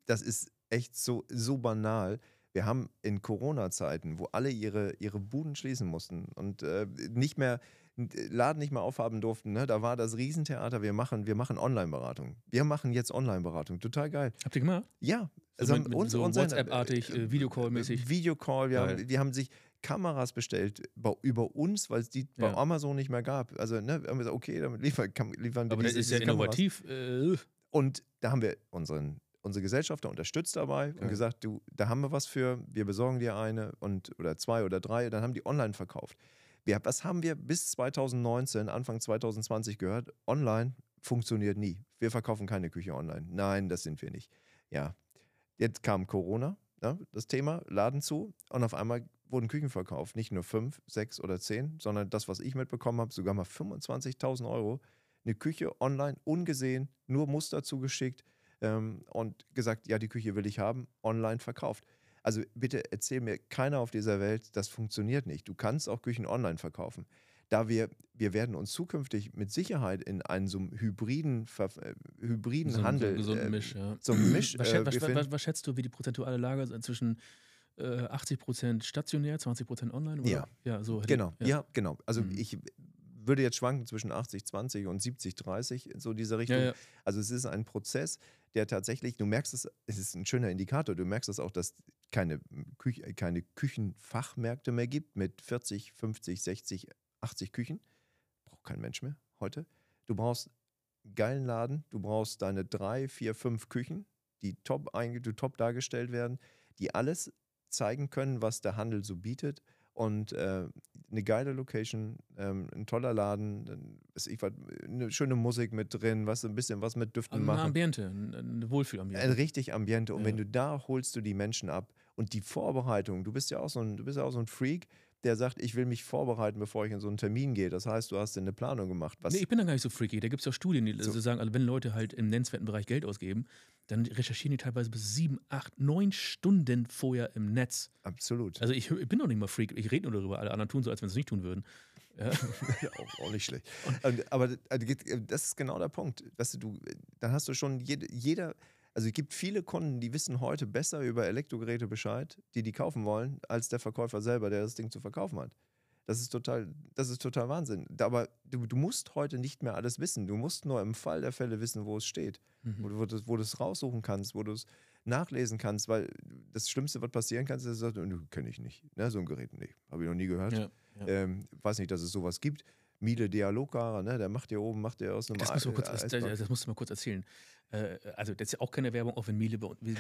das ist echt so, so banal. Wir haben in Corona-Zeiten, wo alle ihre, ihre Buden schließen mussten und äh, nicht mehr, Laden nicht mehr aufhaben durften, ne? da war das Riesentheater, wir machen, wir machen Online-Beratung. Wir machen jetzt Online-Beratung, total geil. Habt ihr gemacht? Ja, So also mit- mit so unsere- WhatsApp-artig, äh, Videocall-mäßig? Videocall, wir haben, die haben sich Kameras bestellt bei, über uns, weil es die bei Ja. Amazon nicht mehr gab. Also, ne, wir haben gesagt, okay, damit liefern, liefern wir Aber das diese, ist ja diese Kameras. innovativ. Äh, Und da haben wir unseren, unsere Gesellschafter unterstützt dabei und Geil. gesagt, du, da haben wir was für, wir besorgen dir eine und oder zwei oder drei, dann haben die online verkauft. Wir, was haben wir bis 2019, Anfang 2020 gehört? Online funktioniert nie. Wir verkaufen keine Küche online. Nein, das sind wir nicht. Ja, jetzt kam Corona, ne, das Thema, Laden zu und auf einmal wurden Küchen verkauft. Nicht nur fünf, sechs oder zehn, sondern das, was ich mitbekommen habe, sogar mal 25.000 Euro. Eine Küche online, ungesehen, nur Muster zugeschickt ähm, und gesagt, ja, die Küche will ich haben, online verkauft. Also bitte erzähl mir keiner auf dieser Welt, das funktioniert nicht. Du kannst auch Küchen online verkaufen. Da wir, wir werden uns zukünftig mit Sicherheit in einen so einem hybriden, äh, hybriden so, Handel, So, so äh, ein Misch, ja. so Misch, Was, äh, was, was, was schätzt du, wie die prozentuale Lage ist zwischen äh, 80% stationär, 20% online? Oder? Ja. ja so Genau, ja, genau. Also Mhm. ich würde jetzt schwanken zwischen 80, 20 und 70, 30, so diese Richtung. Ja, ja. Also es ist ein Prozess, der tatsächlich, du merkst es, es ist ein schöner Indikator, du merkst es auch, dass keine, Küch keine Küchenfachmärkte mehr gibt mit 40, 50, 60, 80 Küchen. Braucht kein Mensch mehr heute. Du brauchst einen geilen Laden, du brauchst deine drei, vier, fünf Küchen, die top, die top dargestellt werden, die alles zeigen können, was der Handel so bietet. Und äh, eine geile Location, ähm, ein toller Laden, weiß ich was, eine schöne Musik mit drin, was ein bisschen was mit Düften Ein machen. Ambiente, ein, ein Wohlfühlambiente. Ein richtig Ambiente. Und Ja. wenn du da holst du die Menschen ab und die Vorbereitung, du bist ja auch so ein, du bist ja auch so ein Freak, der sagt, ich will mich vorbereiten, bevor ich in so einen Termin gehe. Das heißt, du hast eine Planung gemacht. Was Nee, ich bin da gar nicht so freaky. Da gibt es ja Studien, die so. sagen, also wenn Leute halt im nennenswerten Bereich Geld ausgeben, dann recherchieren die teilweise bis sieben, acht, neun Stunden vorher im Netz. Absolut. Also ich, ich bin doch nicht mal Freak, ich rede nur darüber, alle anderen tun so, als wenn sie es nicht tun würden. Ja. auch, auch, nicht schlecht. Und, aber also, das ist genau der Punkt. Weißt du, du, dann hast du schon jede, jeder, also es gibt viele Kunden, die wissen heute besser über Elektrogeräte Bescheid, die die kaufen wollen, als der Verkäufer selber, der das Ding zu verkaufen hat. Das ist total, das ist total Wahnsinn. Aber du, du musst heute nicht mehr alles wissen. Du musst nur im Fall der Fälle wissen, wo es steht, mhm. wo, wo, du, wo du es raussuchen kannst, wo du es nachlesen kannst, weil das Schlimmste, was passieren kann, ist, dass du sagst, kenne ich nicht. Ne, so ein Gerät, nee, habe ich noch nie gehört. Ja, ja. Ähm, weiß nicht, dass es sowas gibt. Miele Dialoggara, ne, der macht hier oben, macht der aus einem das, musst du kurz, das, das musst du mal kurz erzählen. Äh, also, das ist ja auch keine Werbung, auch wenn Miele bei uns. Wir,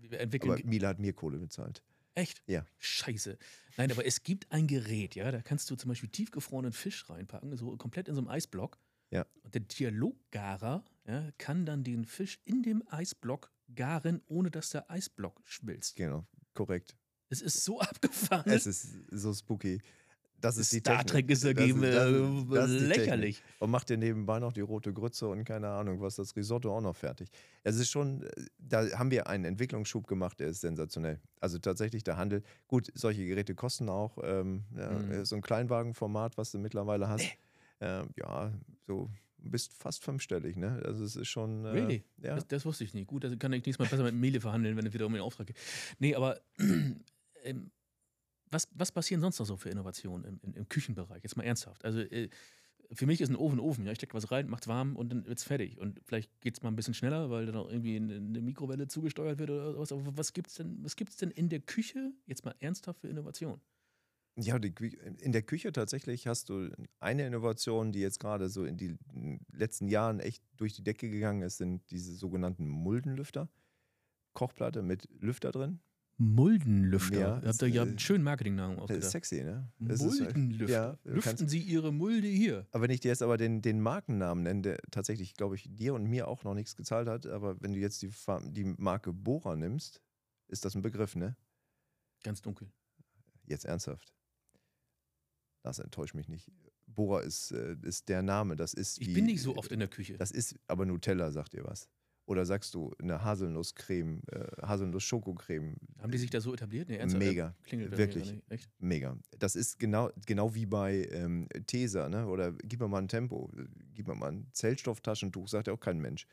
wir entwickeln. Aber Miele hat mir Kohle bezahlt. Echt? Ja. Scheiße. Nein, aber es gibt ein Gerät, ja, da kannst du zum Beispiel tiefgefrorenen Fisch reinpacken, so komplett in so einem Eisblock. Ja. Und der Dialoggarer ja, kann dann den Fisch in dem Eisblock garen, ohne dass der Eisblock schmilzt. Genau, korrekt. Es ist so abgefahren. Es ist so spooky. Das ist die Star Trek ist dagegen ist lächerlich. Und macht dir nebenbei noch die rote Grütze und keine Ahnung, was das Risotto auch noch fertig. Es ist schon, da haben wir einen Entwicklungsschub gemacht, der ist sensationell. Also tatsächlich der Handel. Gut, solche Geräte kosten auch ähm, ja, mhm. so ein Kleinwagenformat, was du mittlerweile hast. Ähm, ja, so bist fast fünfstellig, ne? Also es ist schon. Äh, really? Ja. Das, das, wusste ich nicht. Gut, also kann ich nächstes Mal besser mit Mele verhandeln, wenn es wieder um den Auftrag geht. Nee, aber ähm, was, was passieren sonst noch so für Innovationen im, im, im Küchenbereich? Jetzt mal ernsthaft. Also äh, für mich ist ein Ofen Ofen. Ja? Ich stecke was rein, macht's warm und dann wird's fertig. Und vielleicht geht es mal ein bisschen schneller, weil dann auch irgendwie eine Mikrowelle zugesteuert wird oder was. Aber was gibt's denn, was gibt's denn in der Küche jetzt mal ernsthaft für Innovationen? Ja, in der Küche tatsächlich hast du eine Innovation, die jetzt gerade so in den letzten Jahren echt durch die Decke gegangen ist, sind diese sogenannten Muldenlüfter. Kochplatte mit Lüfter drin. Muldenlüfter. Ja, ihr habt, ihr habt einen schönen Marketingnamen ausgedacht. Ist sexy, ne? Muldenlüfter. Ja, Lüften Sie Ihre Mulde hier. Aber wenn ich dir jetzt aber den, den Markennamen nenne, der tatsächlich, glaube ich, dir und mir auch noch nichts gezahlt hat, aber wenn du jetzt die, die Marke Bora nimmst, ist das ein Begriff, ne? Ganz dunkel. Jetzt ernsthaft. Das enttäuscht mich nicht. Bora ist, äh, ist der Name. Das ist ich wie, bin nicht so oft in der Küche. Das ist, aber Nutella sagt dir was. Oder sagst du eine Haselnusscreme, äh, Haselnuss-Schokocreme? Haben die sich da so etabliert? Nee, Mega. Klingelt wirklich. Echt? Mega. Das ist genau, genau wie bei ähm, Tesa, ne? Oder gib mir mal ein Tempo, gib mir mal ein Zellstofftaschentuch, sagt ja auch kein Mensch.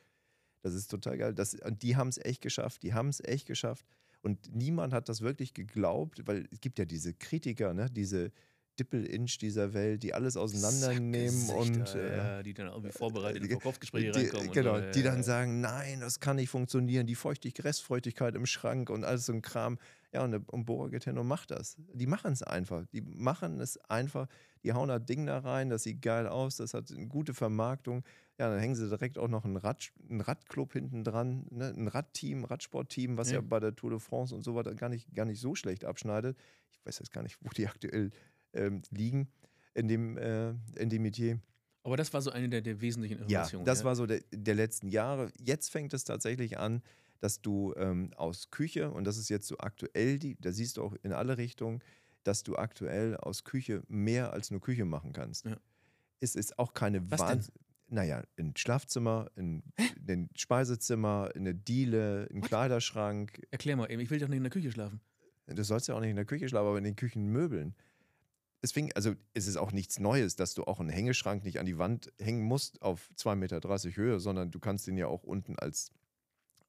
Das ist total geil. Das, und die haben es echt geschafft. Die haben es echt geschafft. Und niemand hat das wirklich geglaubt, weil es gibt ja diese Kritiker, ne? diese, Dippel-Inch dieser Welt, die alles auseinandernehmen und äh, ja, die dann irgendwie vorbereitet in Verkaufsgespräche reinkommen. Genau, so, ja, die dann sagen, nein, das kann nicht funktionieren, die Feuchtigkeit, Restfeuchtigkeit im Schrank und alles so ein Kram. Ja, und, und Bora geht hin und macht das. Die machen es einfach. Die machen es einfach. Die hauen das Ding da rein, das sieht geil aus, das hat eine gute Vermarktung. Ja, dann hängen sie direkt auch noch einen, Rad, einen Radclub hinten dran, ne? ein Radteam, Radsportteam, was ja. ja bei der Tour de France und so weiter gar nicht, gar nicht so schlecht abschneidet. Ich weiß jetzt gar nicht, wo die aktuell ähm, liegen in dem, äh, in dem Metier. Aber das war so eine der, der wesentlichen Innovationen. Ja, das ja? war so der, der letzten Jahre. Jetzt fängt es tatsächlich an, dass du ähm, aus Küche, und das ist jetzt so aktuell, die, da siehst du auch in alle Richtungen, dass du aktuell aus Küche mehr als nur Küche machen kannst. Ja. Es ist auch keine Wahnsinn. Naja, ein Schlafzimmer, in ein Speisezimmer, eine Diele, ein What? Kleiderschrank. Erklär mal eben, ich will doch nicht in der Küche schlafen. Du sollst ja auch nicht in der Küche schlafen, aber in den Küchenmöbeln es fing, also es ist auch nichts Neues, dass du auch einen Hängeschrank nicht an die Wand hängen musst auf 2,30 Meter Höhe, sondern du kannst den ja auch unten als,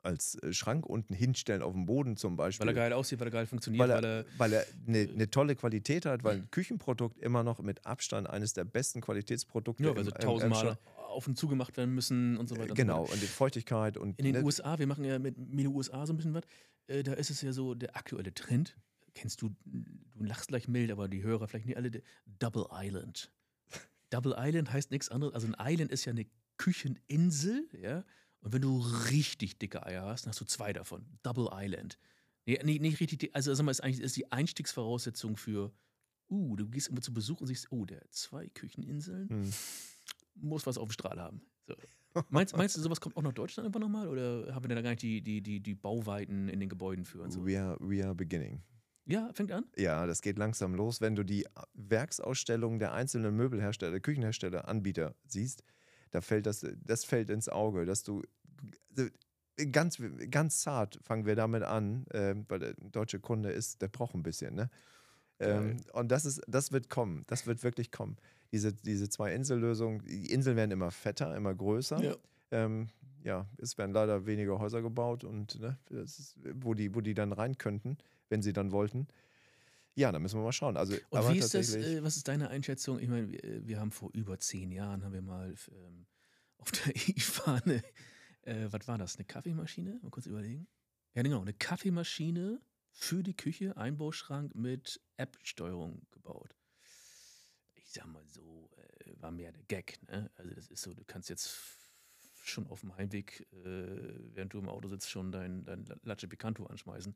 als äh, Schrank unten hinstellen auf dem Boden zum Beispiel. Weil er geil aussieht, weil er geil funktioniert, weil er, weil er, eine, eine tolle Qualität hat, weil ein Küchenprodukt immer noch mit Abstand eines der besten Qualitätsprodukte ja, also tausendmal auf und zugemacht werden müssen und so weiter. Genau, und, so und die Feuchtigkeit und. In den ne USA, wir machen ja mit Milo USA so ein bisschen was, äh, da ist es ja so der aktuelle Trend kennst du, du lachst gleich mild, aber die Hörer vielleicht nicht alle, Double Island. Double Island heißt nichts anderes, also ein Island ist ja eine Kücheninsel, ja, und wenn du richtig dicke Eier hast, dann hast du zwei davon. Double Island. Nee, nicht, nicht richtig, also sag mal, ist eigentlich ist die Einstiegsvoraussetzung für, uh, du gehst irgendwo zu Besuch und siehst, oh, der hat zwei Kücheninseln, hm. muss was auf dem Strahl haben. So. Meinst, meinst du, sowas kommt auch nach Deutschland einfach nochmal? Oder haben wir da gar nicht die, die, die, die Bauweiten in den Gebäuden für? Und so? we, are, we are beginning. Ja, fängt an? Ja, das geht langsam los, wenn du die Werksausstellungen der einzelnen Möbelhersteller, Küchenhersteller, Anbieter siehst. Da fällt das, das fällt ins Auge, dass du ganz, ganz zart fangen wir damit an, äh, weil der deutsche Kunde ist, der braucht ein bisschen, ne? Ähm, und das ist, das wird kommen, das wird wirklich kommen. Diese, diese zwei Insellösungen, die Inseln werden immer fetter, immer größer. Ja. Ähm, ja, es werden leider weniger Häuser gebaut und ne, ist, wo, die, wo die dann rein könnten, wenn sie dann wollten. Ja, da müssen wir mal schauen. Also, und wie ist das, äh, was ist deine Einschätzung? Ich meine, wir, äh, wir, haben vor über zehn Jahren, haben wir mal ähm, auf der IFA eine, äh, was war das, eine Kaffeemaschine? Mal kurz überlegen. Ja, genau, eine Kaffeemaschine für die Küche, Einbauschrank mit App-Steuerung gebaut. Ich sag mal so, äh, war mehr der Gag, ne? Also das ist so, du kannst jetzt schon auf dem Heimweg, äh, während du im Auto sitzt, schon dein, dein Latte Picanto anschmeißen.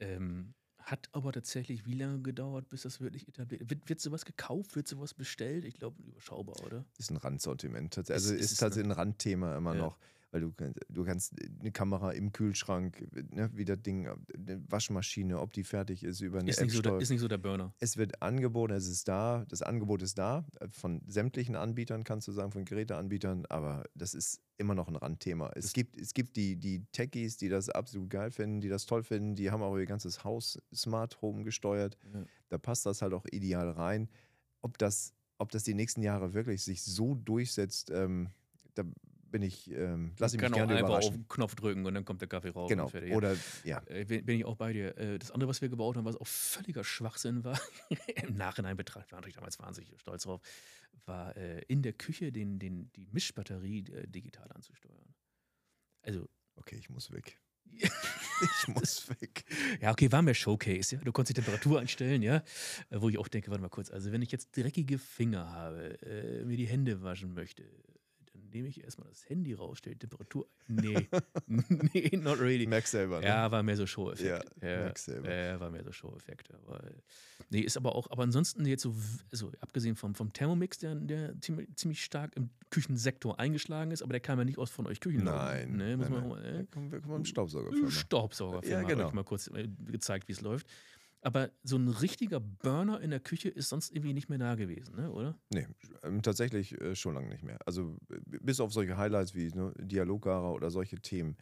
Ähm, hat aber tatsächlich wie lange gedauert, bis das wirklich etabliert wird? Wird sowas gekauft? Wird sowas bestellt? Ich glaube, überschaubar, oder? Ist ein Randsortiment. Also ist, ist, ist tatsächlich ein Randthema immer ja. noch weil du, du kannst eine Kamera im Kühlschrank, ne, wie das Ding, eine Waschmaschine, ob die fertig ist über eine ist nicht, so der, ist nicht so der Burner. Es wird angeboten, es ist da, das Angebot ist da, von sämtlichen Anbietern kannst du sagen, von Geräteanbietern, aber das ist immer noch ein Randthema. Es gibt, es gibt die, die Techies, die das absolut geil finden, die das toll finden, die haben auch ihr ganzes Haus Smart Home gesteuert. Ja. Da passt das halt auch ideal rein. Ob das, ob das die nächsten Jahre wirklich sich so durchsetzt, ähm, da bin ich, ähm, lasse ich mich gerne einfach auf den Knopf drücken und dann kommt der Kaffee raus. Genau. Oder, ja. Äh, bin, bin, ich auch bei dir. Äh, das andere, was wir gebaut haben, was auch völliger Schwachsinn war, im Nachhinein betrachtet, war natürlich damals wahnsinnig stolz drauf, war äh, in der Küche den, den, die Mischbatterie äh, digital anzusteuern. Also. Okay, ich muss weg. ich muss weg. Ja, okay, war mehr Showcase, ja. Du konntest die Temperatur einstellen, ja. Äh, wo ich auch denke, warte mal kurz, also wenn ich jetzt dreckige Finger habe, äh, mir die Hände waschen möchte, nehme ich erstmal das Handy raus, stelle die Temperatur. Nee, nee, not really. Merk selber. Ne? Ja, war mehr so Show-Effekt. Ja, ja, selber. Ja, war mehr so Show-Effekt. Nee, ist aber auch, aber ansonsten jetzt so, also abgesehen vom, vom Thermomix, der, der ziemlich, ziemlich stark im Küchensektor eingeschlagen ist, aber der kam ja nicht aus von euch Küchen. Nein. Ne, muss nein, man, nein. Äh, kommen wir kommen Staubsaugerfirma. Staubsaugerfirma. Ja, genau. Habe ich mal kurz äh, gezeigt, wie es läuft. Aber so ein richtiger Burner in der Küche ist sonst irgendwie nicht mehr da gewesen, ne? oder? Nee, ähm, tatsächlich äh, schon lange nicht mehr. Also bis auf solche Highlights wie ne, Dialoggara oder solche Themen.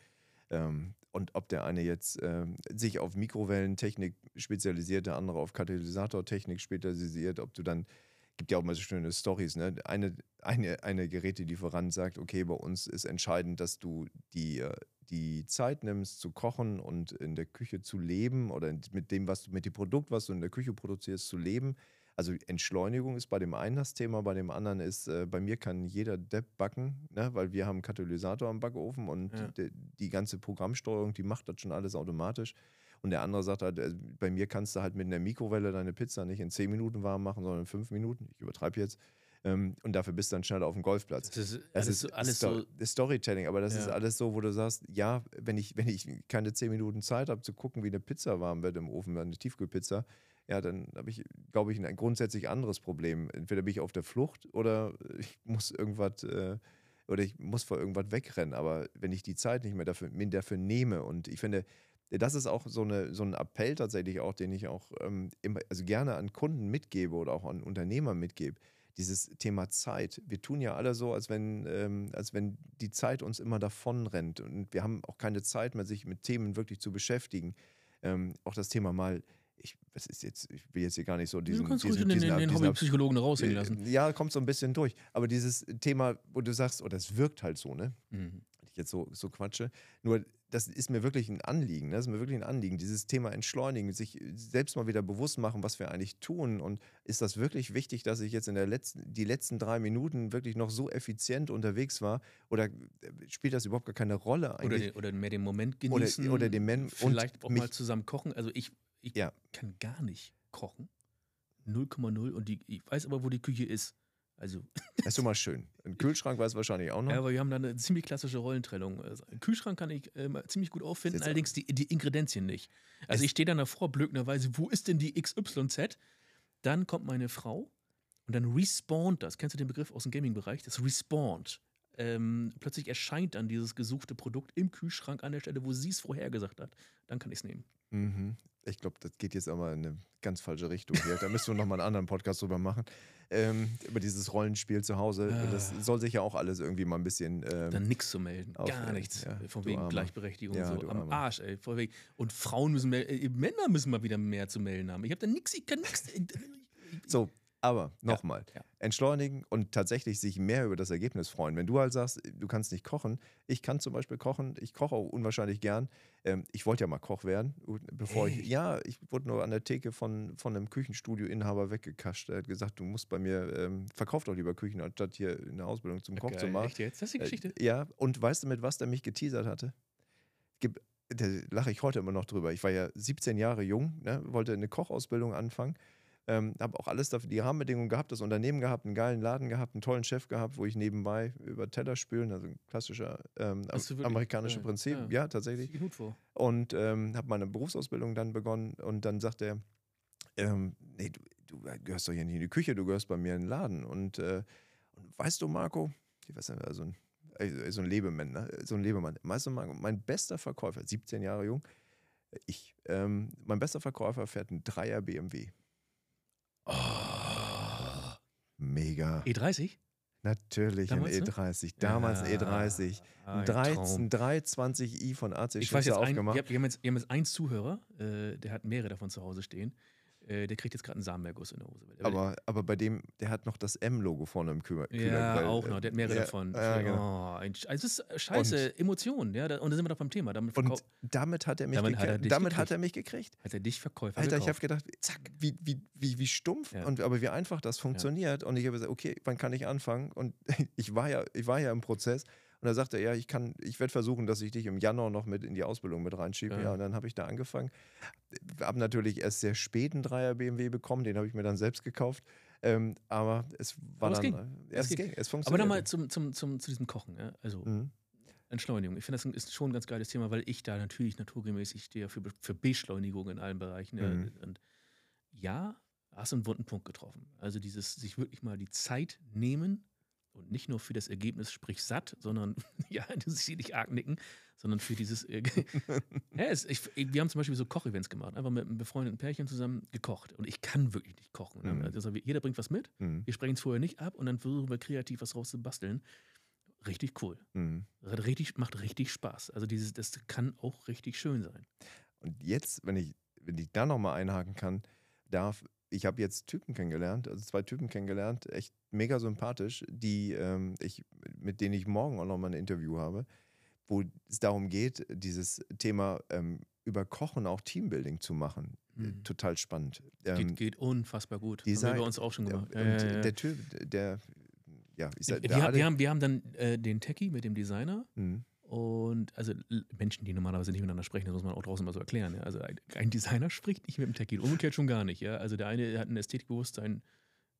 Ähm, und ob der eine jetzt ähm, sich auf Mikrowellentechnik spezialisiert, der andere auf Katalysatortechnik spezialisiert, ob du dann, gibt ja auch mal so schöne Stories, ne? Eine, eine, eine Gerätelieferant sagt, okay, bei uns ist entscheidend, dass du die äh, die Zeit nimmst zu kochen und in der Küche zu leben oder mit dem, was du, mit dem Produkt, was du in der Küche produzierst, zu leben. Also Entschleunigung ist bei dem einen das Thema, bei dem anderen ist, äh, bei mir kann jeder Depp backen, ne? weil wir haben einen Katalysator am Backofen und ja. die, die, ganze Programmsteuerung, die macht das schon alles automatisch. Und der andere sagt halt, äh, bei mir kannst du halt mit einer Mikrowelle deine Pizza nicht in 10 Minuten warm machen, sondern in 5 Minuten. Ich übertreibe jetzt. Ähm, und dafür bist du dann schneller auf dem Golfplatz. Das ist alles, ist so, alles Sto so Storytelling, aber das ja. ist alles so, wo du sagst, ja, wenn ich, wenn ich keine zehn Minuten Zeit habe zu gucken, wie eine Pizza warm wird im Ofen, eine Tiefkühlpizza, ja, dann habe ich, glaube ich, ein grundsätzlich anderes Problem. Entweder bin ich auf der Flucht oder ich muss irgendwas äh, oder ich muss vor irgendwas wegrennen. Aber wenn ich die Zeit nicht mehr dafür, mir dafür nehme und ich finde, das ist auch so, eine, so ein Appell tatsächlich auch, den ich auch ähm, immer, also gerne an Kunden mitgebe oder auch an Unternehmer mitgebe dieses Thema Zeit. Wir tun ja alle so, als wenn, ähm, als wenn die Zeit uns immer davon rennt. Und wir haben auch keine Zeit mehr, sich mit Themen wirklich zu beschäftigen. Ähm, auch das Thema mal, ich, was ist jetzt, ich will jetzt hier gar nicht so diesen. Du kannst diesen, diesen, den, den Hobbypsychologen raushängen äh, lassen. Ja, kommt so ein bisschen durch. Aber dieses Thema, wo du sagst, oh, es wirkt halt so, ne? Mhm. Ich jetzt so, so quatsche. Nur das ist mir wirklich ein Anliegen. Ne? Das ist mir wirklich ein Anliegen. Dieses Thema Entschleunigen, sich selbst mal wieder bewusst machen, was wir eigentlich tun. Und ist das wirklich wichtig, dass ich jetzt in der letzten, die letzten drei Minuten wirklich noch so effizient unterwegs war? Oder spielt das überhaupt gar keine Rolle eigentlich? Oder, oder mehr den Moment genießen. Oder, oder den Men Vielleicht auch mal zusammen kochen. Also ich, ich ja. kann gar nicht kochen. 0,0 und die, ich weiß aber, wo die Küche ist. Also. Das ist schon mal schön. Ein Kühlschrank weiß wahrscheinlich auch noch. Ja, aber wir haben da eine ziemlich klassische Rollentrennung. Also, Kühlschrank kann ich äh, ziemlich gut auffinden, allerdings die, die Ingredienzien nicht. Also ich stehe dann davor, blökenderweise, wo ist denn die XYZ? Dann kommt meine Frau und dann respawnt das. Kennst du den Begriff aus dem Gaming-Bereich? Das respawnt. Ähm, plötzlich erscheint dann dieses gesuchte Produkt im Kühlschrank an der Stelle, wo sie es vorhergesagt hat, dann kann ich es nehmen. Mhm. Ich glaube, das geht jetzt aber in eine ganz falsche Richtung hier. Da müssen wir nochmal einen anderen Podcast drüber machen. Ähm, über dieses Rollenspiel zu Hause. Ah. Das soll sich ja auch alles irgendwie mal ein bisschen. Ähm, Dann nichts zu melden. Gar nichts. ja, Von wegen Armer. Gleichberechtigung Ja, so. Am Armer. Arsch, ey. Wegen. Und Frauen müssen mehr, äh, Männer müssen mal wieder mehr zu melden haben. Ich habe da nichts, ich kann nichts. so, aber nochmal. ja. Entschleunigen und tatsächlich sich mehr über das Ergebnis freuen. Wenn du halt sagst, du kannst nicht kochen, ich kann zum Beispiel kochen, ich koche auch unwahrscheinlich gern. Ähm, ich wollte ja mal Koch werden, bevor ich. Ja, ich wurde nur an der Theke von, von einem Küchenstudio-Inhaber weggekascht. Er hat gesagt, du musst bei mir, ähm, verkauf doch lieber Küchen, anstatt hier eine Ausbildung zum Koch zu Geil, machen. Echt jetzt? Das ist die Geschichte. Äh, ja, und weißt du, mit was der mich geteasert hatte? Gib, da lache ich heute immer noch drüber. Ich war ja 17 Jahre jung, ne, wollte eine Kochausbildung anfangen. Ähm, habe auch alles dafür, die Rahmenbedingungen gehabt, das Unternehmen gehabt, einen geilen Laden gehabt, einen tollen Chef gehabt, wo ich nebenbei über Teller spülen, also ein klassischer ähm, Hast du wirklich? amerikanische Ja, Prinzip, ja. ja, tatsächlich. Gut vor. Und ähm, habe meine Berufsausbildung dann begonnen und dann sagt er, ähm, nee, du, du gehörst doch hier nicht in die Küche, du gehörst bei mir in den Laden. Und, äh, und weißt du, Marco, ich weiß nicht, also ein, so ein Lebemann, ne? so ein Lebemann. Weißt du, Marco, mein bester Verkäufer, 17 Jahre jung, ich, ähm, mein bester Verkäufer fährt einen Dreier BMW. Oh. Mega. E30? Natürlich Damals, ein ne? E30. Damals ein E30. Ah, Ein, 3, Traum. ein 320i von AC Ich weiß jetzt, ein, aufgemacht. haben- wir, haben jetzt, wir haben jetzt einen Zuhörer, äh, der hat mehrere davon zu Hause stehen. Äh, der kriegt jetzt gerade einen Samenerguss in der Hose. Aber, aber bei dem, der hat noch das M-Logo vorne im Kühler. ja, auch äh, noch. Der hat mehrere ja, davon. Ja, genau. oh, ein, also es ist scheiße, Emotionen. Ja, da, und da sind wir doch beim Thema. Damit, Und damit hat er mich, Damit hat er gekriegt. damit hat gekriegt. er mich gekriegt. hat er dich Verkäufer Alter, ich habe gedacht, zack, wie, wie, wie, wie stumpf, Ja. und, aber wie einfach das funktioniert. Und ich habe gesagt, okay, wann kann ich anfangen? Und ich war ja, ich war ja im Prozess. Und da sagte er, ja, ich kann, ich werde versuchen, dass ich dich im Januar noch mit in die Ausbildung mit reinschiebe. Ja. Ja, und dann habe ich da angefangen. Habe natürlich erst sehr spät einen Dreier BMW bekommen, den habe ich mir dann selbst gekauft. Ähm, aber es war Aber es dann, ging. Ja, Es es, ging. ging. es Aber funktioniert. nochmal zum, zum, zum, zu diesem Kochen. Ja? Also Mhm. Entschleunigung. Ich finde, das ist schon ein ganz geiles Thema, weil ich da natürlich naturgemäß stehe für, für Beschleunigung in allen Bereichen. Ja? Mhm. Und ja, hast du einen wunden Punkt getroffen. Also dieses sich wirklich mal die Zeit nehmen und nicht nur für das Ergebnis, sprich satt, sondern, ja, du siehst nicht arg nicken, sondern für dieses. Äh, ja, es, ich, wir haben zum Beispiel so Kochevents gemacht, einfach mit einem befreundeten Pärchen zusammen gekocht. Und ich kann wirklich nicht kochen. Ne? Mhm. Also jeder bringt was mit, Mhm. wir sprechen es vorher nicht ab und dann versuchen wir kreativ was rauszubasteln. Richtig cool. Mhm. Richtig, macht richtig Spaß. Also dieses, das kann auch richtig schön sein. Und jetzt, wenn ich, wenn ich da nochmal einhaken kann, darf, ich habe jetzt Typen kennengelernt, also zwei Typen kennengelernt, echt mega sympathisch, die ähm, ich, mit denen ich morgen auch nochmal ein Interview habe, wo es darum geht, dieses Thema ähm, über Kochen auch Teambuilding zu machen. Mhm. Total spannend. Geht, Ähm, geht unfassbar gut. die Haben wir uns auch schon gemacht. und Ja, ja, ja. der Typ, der, ja, ich sag, wir, der haben, alle- wir, haben, wir haben dann äh, den Techie mit dem Designer Mhm. Und also Menschen, die normalerweise nicht miteinander sprechen, das muss man auch draußen mal so erklären. Ja. Also ein, Designer spricht nicht mit dem Techie, umgekehrt schon gar nicht. Ja. Also der eine hat ein Ästhetikbewusstsein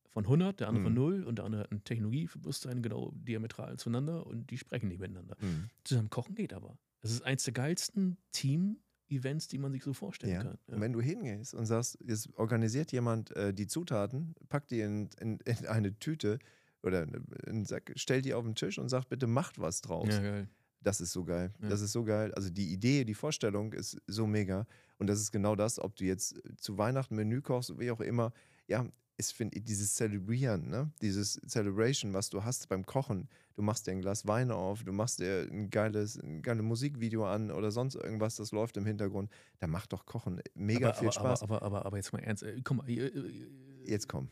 von 100, der andere von Mhm. 0 und der andere hat ein Technologiebewusstsein genau diametral zueinander und die sprechen nicht miteinander. Mhm. Zusammen kochen geht aber. Das ist eins der geilsten Team-Events, die man sich so vorstellen Ja. kann. Und wenn du hingehst und sagst, jetzt organisiert jemand äh, die Zutaten, packt die in, in, in eine Tüte oder in einen Sack, stellt die auf den Tisch und sagt, bitte macht was draus. ja, geil. Das ist so geil. Ja. Das ist so geil. Also die Idee, die Vorstellung ist so mega. Und das ist genau das, ob du jetzt zu Weihnachten Menü kochst, wie auch immer. Ja, ist finde ich dieses Zelebrieren, ne? Dieses Celebration, was du hast beim Kochen. Du machst dir ein Glas Wein auf, du machst dir ein geiles, ein geiles Musikvideo an oder sonst irgendwas, das läuft im Hintergrund. Da macht doch Kochen mega aber, viel aber, Spaß. Aber, aber, aber, jetzt mal ernst. äh, Komm mal, äh, äh, Jetzt komm.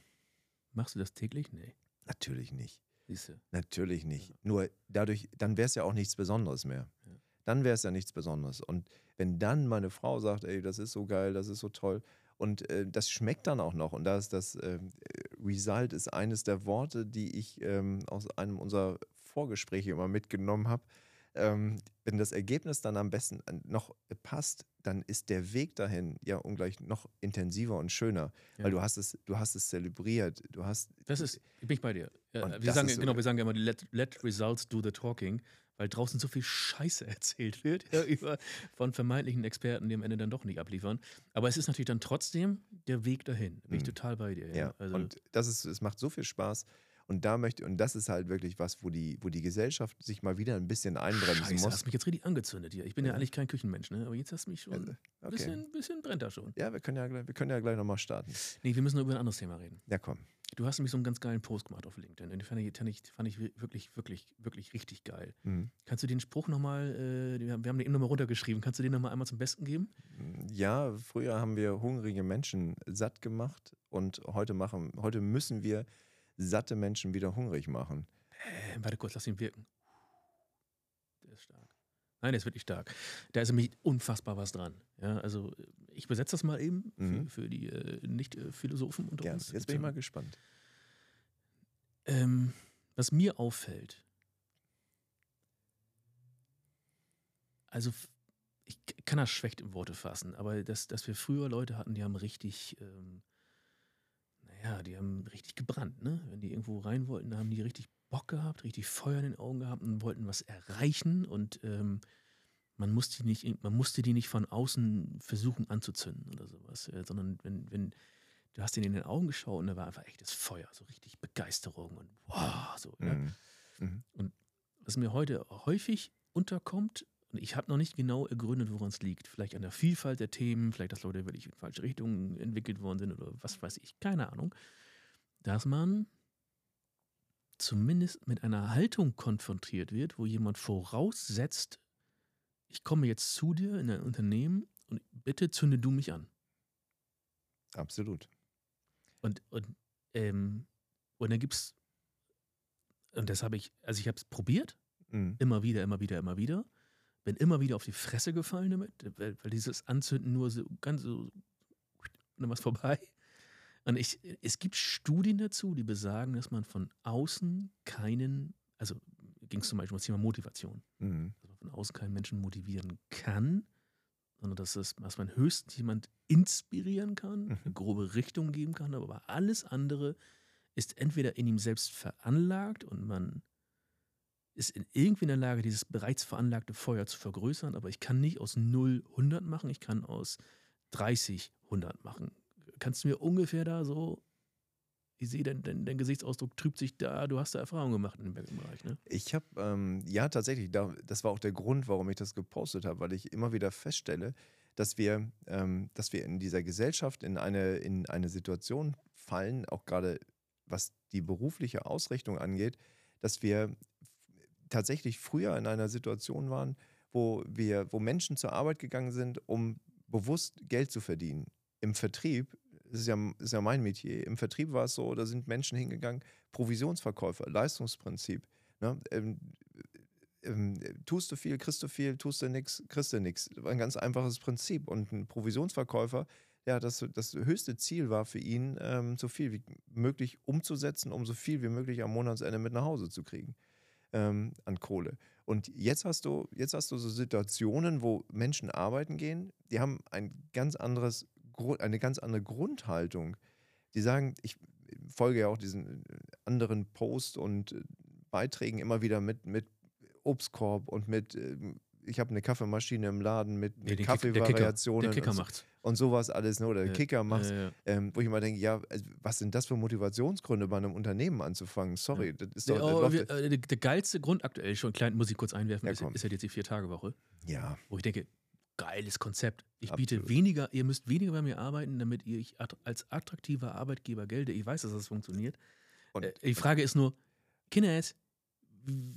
machst du das täglich? Nee. Natürlich nicht. Siehst du. Natürlich nicht. Nur dadurch, dann wäre es ja auch nichts Besonderes mehr. Ja. Dann wäre es ja nichts Besonderes. Und wenn dann meine Frau sagt, ey, das ist so geil, das ist so toll, und äh, das schmeckt dann auch noch. Und da ist das äh, Result ist eines der Worte, die ich ähm, aus einem unserer Vorgespräche immer mitgenommen habe. Ähm, wenn das Ergebnis dann am besten äh, noch passt, dann ist der Weg dahin ja ungleich noch intensiver und schöner, Ja. weil du hast es, du hast es zelebriert, du hast Das ist, bin ich bei dir. Ja, Und wir sagen, genau, wir sagen ja immer, let, let results do the talking, weil draußen so viel Scheiße erzählt wird ja, über, von vermeintlichen Experten, die am Ende dann doch nicht abliefern. Aber es ist natürlich dann trotzdem der Weg dahin. Bin ich Mhm. total bei dir. Ja. Ja, Also, und das ist, es macht so viel Spaß. Und da möchte, und das ist halt wirklich was, wo die, wo die Gesellschaft sich mal wieder ein bisschen einbremsen Scheiße, muss. hast mich jetzt richtig angezündet hier. Ich bin ja, Ja. eigentlich kein Küchenmensch, ne? aber jetzt hast du mich schon Also, ein okay. bisschen, bisschen brennt da schon. Ja, wir können ja, gleich- wir können ja gleich nochmal starten. Nee, wir müssen noch über ein anderes Thema reden. Ja, komm. Du hast nämlich so einen ganz geilen Post gemacht auf LinkedIn. Den fand ich, fand ich, wirklich, wirklich, wirklich richtig geil. Mhm. Kannst du den Spruch nochmal, äh, wir haben wir haben den eben nochmal runtergeschrieben, kannst du den nochmal einmal zum Besten geben? Ja, früher haben wir hungrige Menschen satt gemacht und heute machen, heute müssen wir satte Menschen wieder hungrig machen. Äh, warte kurz, lass ihn wirken. Der ist stark. Nein, der ist wirklich stark. Da ist nämlich unfassbar was dran. Ja, also äh, ich übersetze das mal eben Mhm. für, für die äh, Nicht-Philosophen unter Gern. uns. Jetzt bin ich mal gespannt. Ähm, was mir auffällt, also ich kann das schlecht in Worte fassen, aber dass, dass wir früher Leute hatten, die haben richtig, ähm, naja, die haben richtig gebrannt, ne? Wenn die irgendwo rein wollten, da haben die richtig Bock gehabt, richtig Feuer in den Augen gehabt und wollten was erreichen und ähm, man musste, die nicht, man musste die nicht von außen versuchen anzuzünden oder sowas, äh, sondern wenn, wenn, du hast ihnen in den Augen geschaut und da war einfach echtes Feuer, so richtig Begeisterung und wow, so. Ja? Mhm. Was mir heute häufig unterkommt, und ich habe noch nicht genau ergründet, woran es liegt. Vielleicht an der Vielfalt der Themen, vielleicht, dass Leute wirklich in falsche Richtungen entwickelt worden sind oder was weiß ich, keine Ahnung. Dass man zumindest mit einer Haltung konfrontiert wird, wo jemand voraussetzt, ich komme jetzt zu dir in ein Unternehmen und bitte zünde du mich an. Absolut. Und, und, ähm, und dann gibt es, und das habe ich, also ich habe es probiert, Mhm. immer wieder, immer wieder, immer wieder. Bin immer wieder auf die Fresse gefallen damit, weil, weil dieses Anzünden nur so ganz so, dann war es vorbei. Und ich, es gibt Studien dazu, die besagen, dass man von außen keinen, also ging es zum Beispiel um das Thema Motivation, Mhm. dass man von außen keinen Menschen motivieren kann, sondern dass, es, dass man höchstens jemand inspirieren kann, Mhm. eine grobe Richtung geben kann, aber alles andere ist entweder in ihm selbst veranlagt und man ist in irgendwie in der Lage, dieses bereits veranlagte Feuer zu vergrößern, aber ich kann nicht aus 0 100 machen, ich kann aus 30 100 machen. Kannst du mir ungefähr da so, ich sehe, dein, dein, dein Gesichtsausdruck trübt sich da, du hast da Erfahrung gemacht in dem Bereich, ne? Ich habe, ähm, ja, tatsächlich, da, das war auch der Grund, warum ich das gepostet habe, weil ich immer wieder feststelle, dass wir, ähm, dass wir in dieser Gesellschaft in eine, in eine Situation fallen, auch gerade was die berufliche Ausrichtung angeht, dass wir tatsächlich früher in einer Situation waren, wo wir, wo Menschen zur Arbeit gegangen sind, um bewusst Geld zu verdienen. Im Vertrieb, das ist ja, ist ja mein Metier, im Vertrieb war es so, da sind Menschen hingegangen, Provisionsverkäufer, Leistungsprinzip. Ne? Ähm, ähm, tust du viel, kriegst du viel, tust du nichts, kriegst du nichts. Ein ganz einfaches Prinzip. Und ein Provisionsverkäufer, ja, das, das höchste Ziel war für ihn, ähm, so viel wie möglich umzusetzen, um so viel wie möglich am Monatsende mit nach Hause zu kriegen ähm, an Kohle. Und jetzt hast du, jetzt hast du so Situationen, wo Menschen arbeiten gehen, die haben ein ganz anderes, eine ganz andere Grundhaltung. Die sagen, ich folge ja auch diesen äh, anderen Posts und äh, Beiträgen immer wieder mit, mit Obstkorb und mit, ähm, ich habe eine Kaffeemaschine im Laden mit, mit Nee, den Kick- der Kicker, Kaffeevariationen der Kicker so- macht's. Und sowas alles, ne? oder der Ja, Kicker macht's Ja, ja. ähm, wo ich immer denke, ja, also, was sind das für Motivationsgründe, bei einem Unternehmen anzufangen? Sorry, das ist doch. Oh, wir, äh, der, geilste Grund aktuell schon, klein, muss ich kurz einwerfen, ist, ist halt jetzt die Vier-Tage-Woche, ja, wo ich denke, geiles Konzept. Ich biete Absolut. weniger, ihr müsst weniger bei mir arbeiten, damit ihr als attraktiver Arbeitgeber gelte. Ich weiß, dass das funktioniert. Und- äh, die Frage ist nur, Kinders, wie,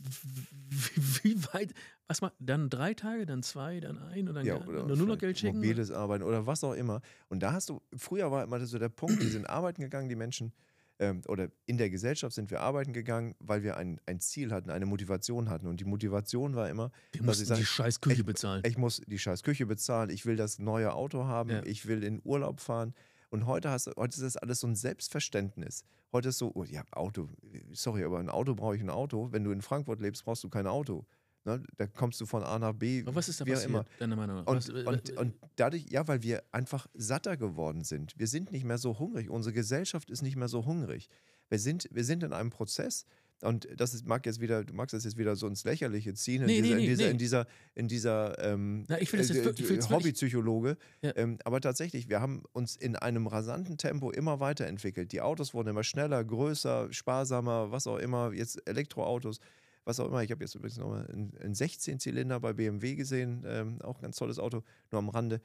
wie weit, was mal, dann drei Tage, dann zwei, dann ein und dann, ja oder nur noch Geld schicken? mobiles Arbeiten oder was auch immer. Und da hast du, früher war immer so der Punkt, die sind arbeiten gegangen, die Menschen, ähm, oder in der Gesellschaft sind wir arbeiten gegangen, weil wir ein, ein Ziel hatten, eine Motivation hatten. Und die Motivation war immer, Wir mussten ich sage, die scheiß Küche ich- bezahlen. ich muss die scheiß Küche bezahlen, ich will das neue Auto haben, Ja. ich will in Urlaub fahren. Und heute, hast, heute ist das alles so ein Selbstverständnis. Heute ist so, oh, ja, Auto, sorry, aber ein Auto brauche ich ein Auto. Wenn du in Frankfurt lebst, brauchst du kein Auto. Ne? Da kommst du von A nach B, Aber was ist da passiert, immer. deiner Meinung nach? Und, was, äh, und, äh, und dadurch, ja, weil wir einfach satter geworden sind. Wir sind nicht mehr so hungrig. Unsere Gesellschaft ist nicht mehr so hungrig. Wir sind, wir sind in einem Prozess, Und das ist, mag jetzt wieder, du magst das jetzt wieder so ins Lächerliche ziehen, in Nee, dieser, nee, in dieser, nee. in dieser, in dieser ähm, Na, ich will das jetzt äh, ich will's Hobbypsychologe. Ja. Ähm, aber tatsächlich, wir haben uns in einem rasanten Tempo immer weiterentwickelt. Die Autos wurden immer schneller, größer, sparsamer, was auch immer. Jetzt Elektroautos, was auch immer. Ich habe jetzt übrigens noch mal einen, einen 16-Zylinder bei BMW gesehen, ähm, auch ein ganz tolles Auto, nur am Rande.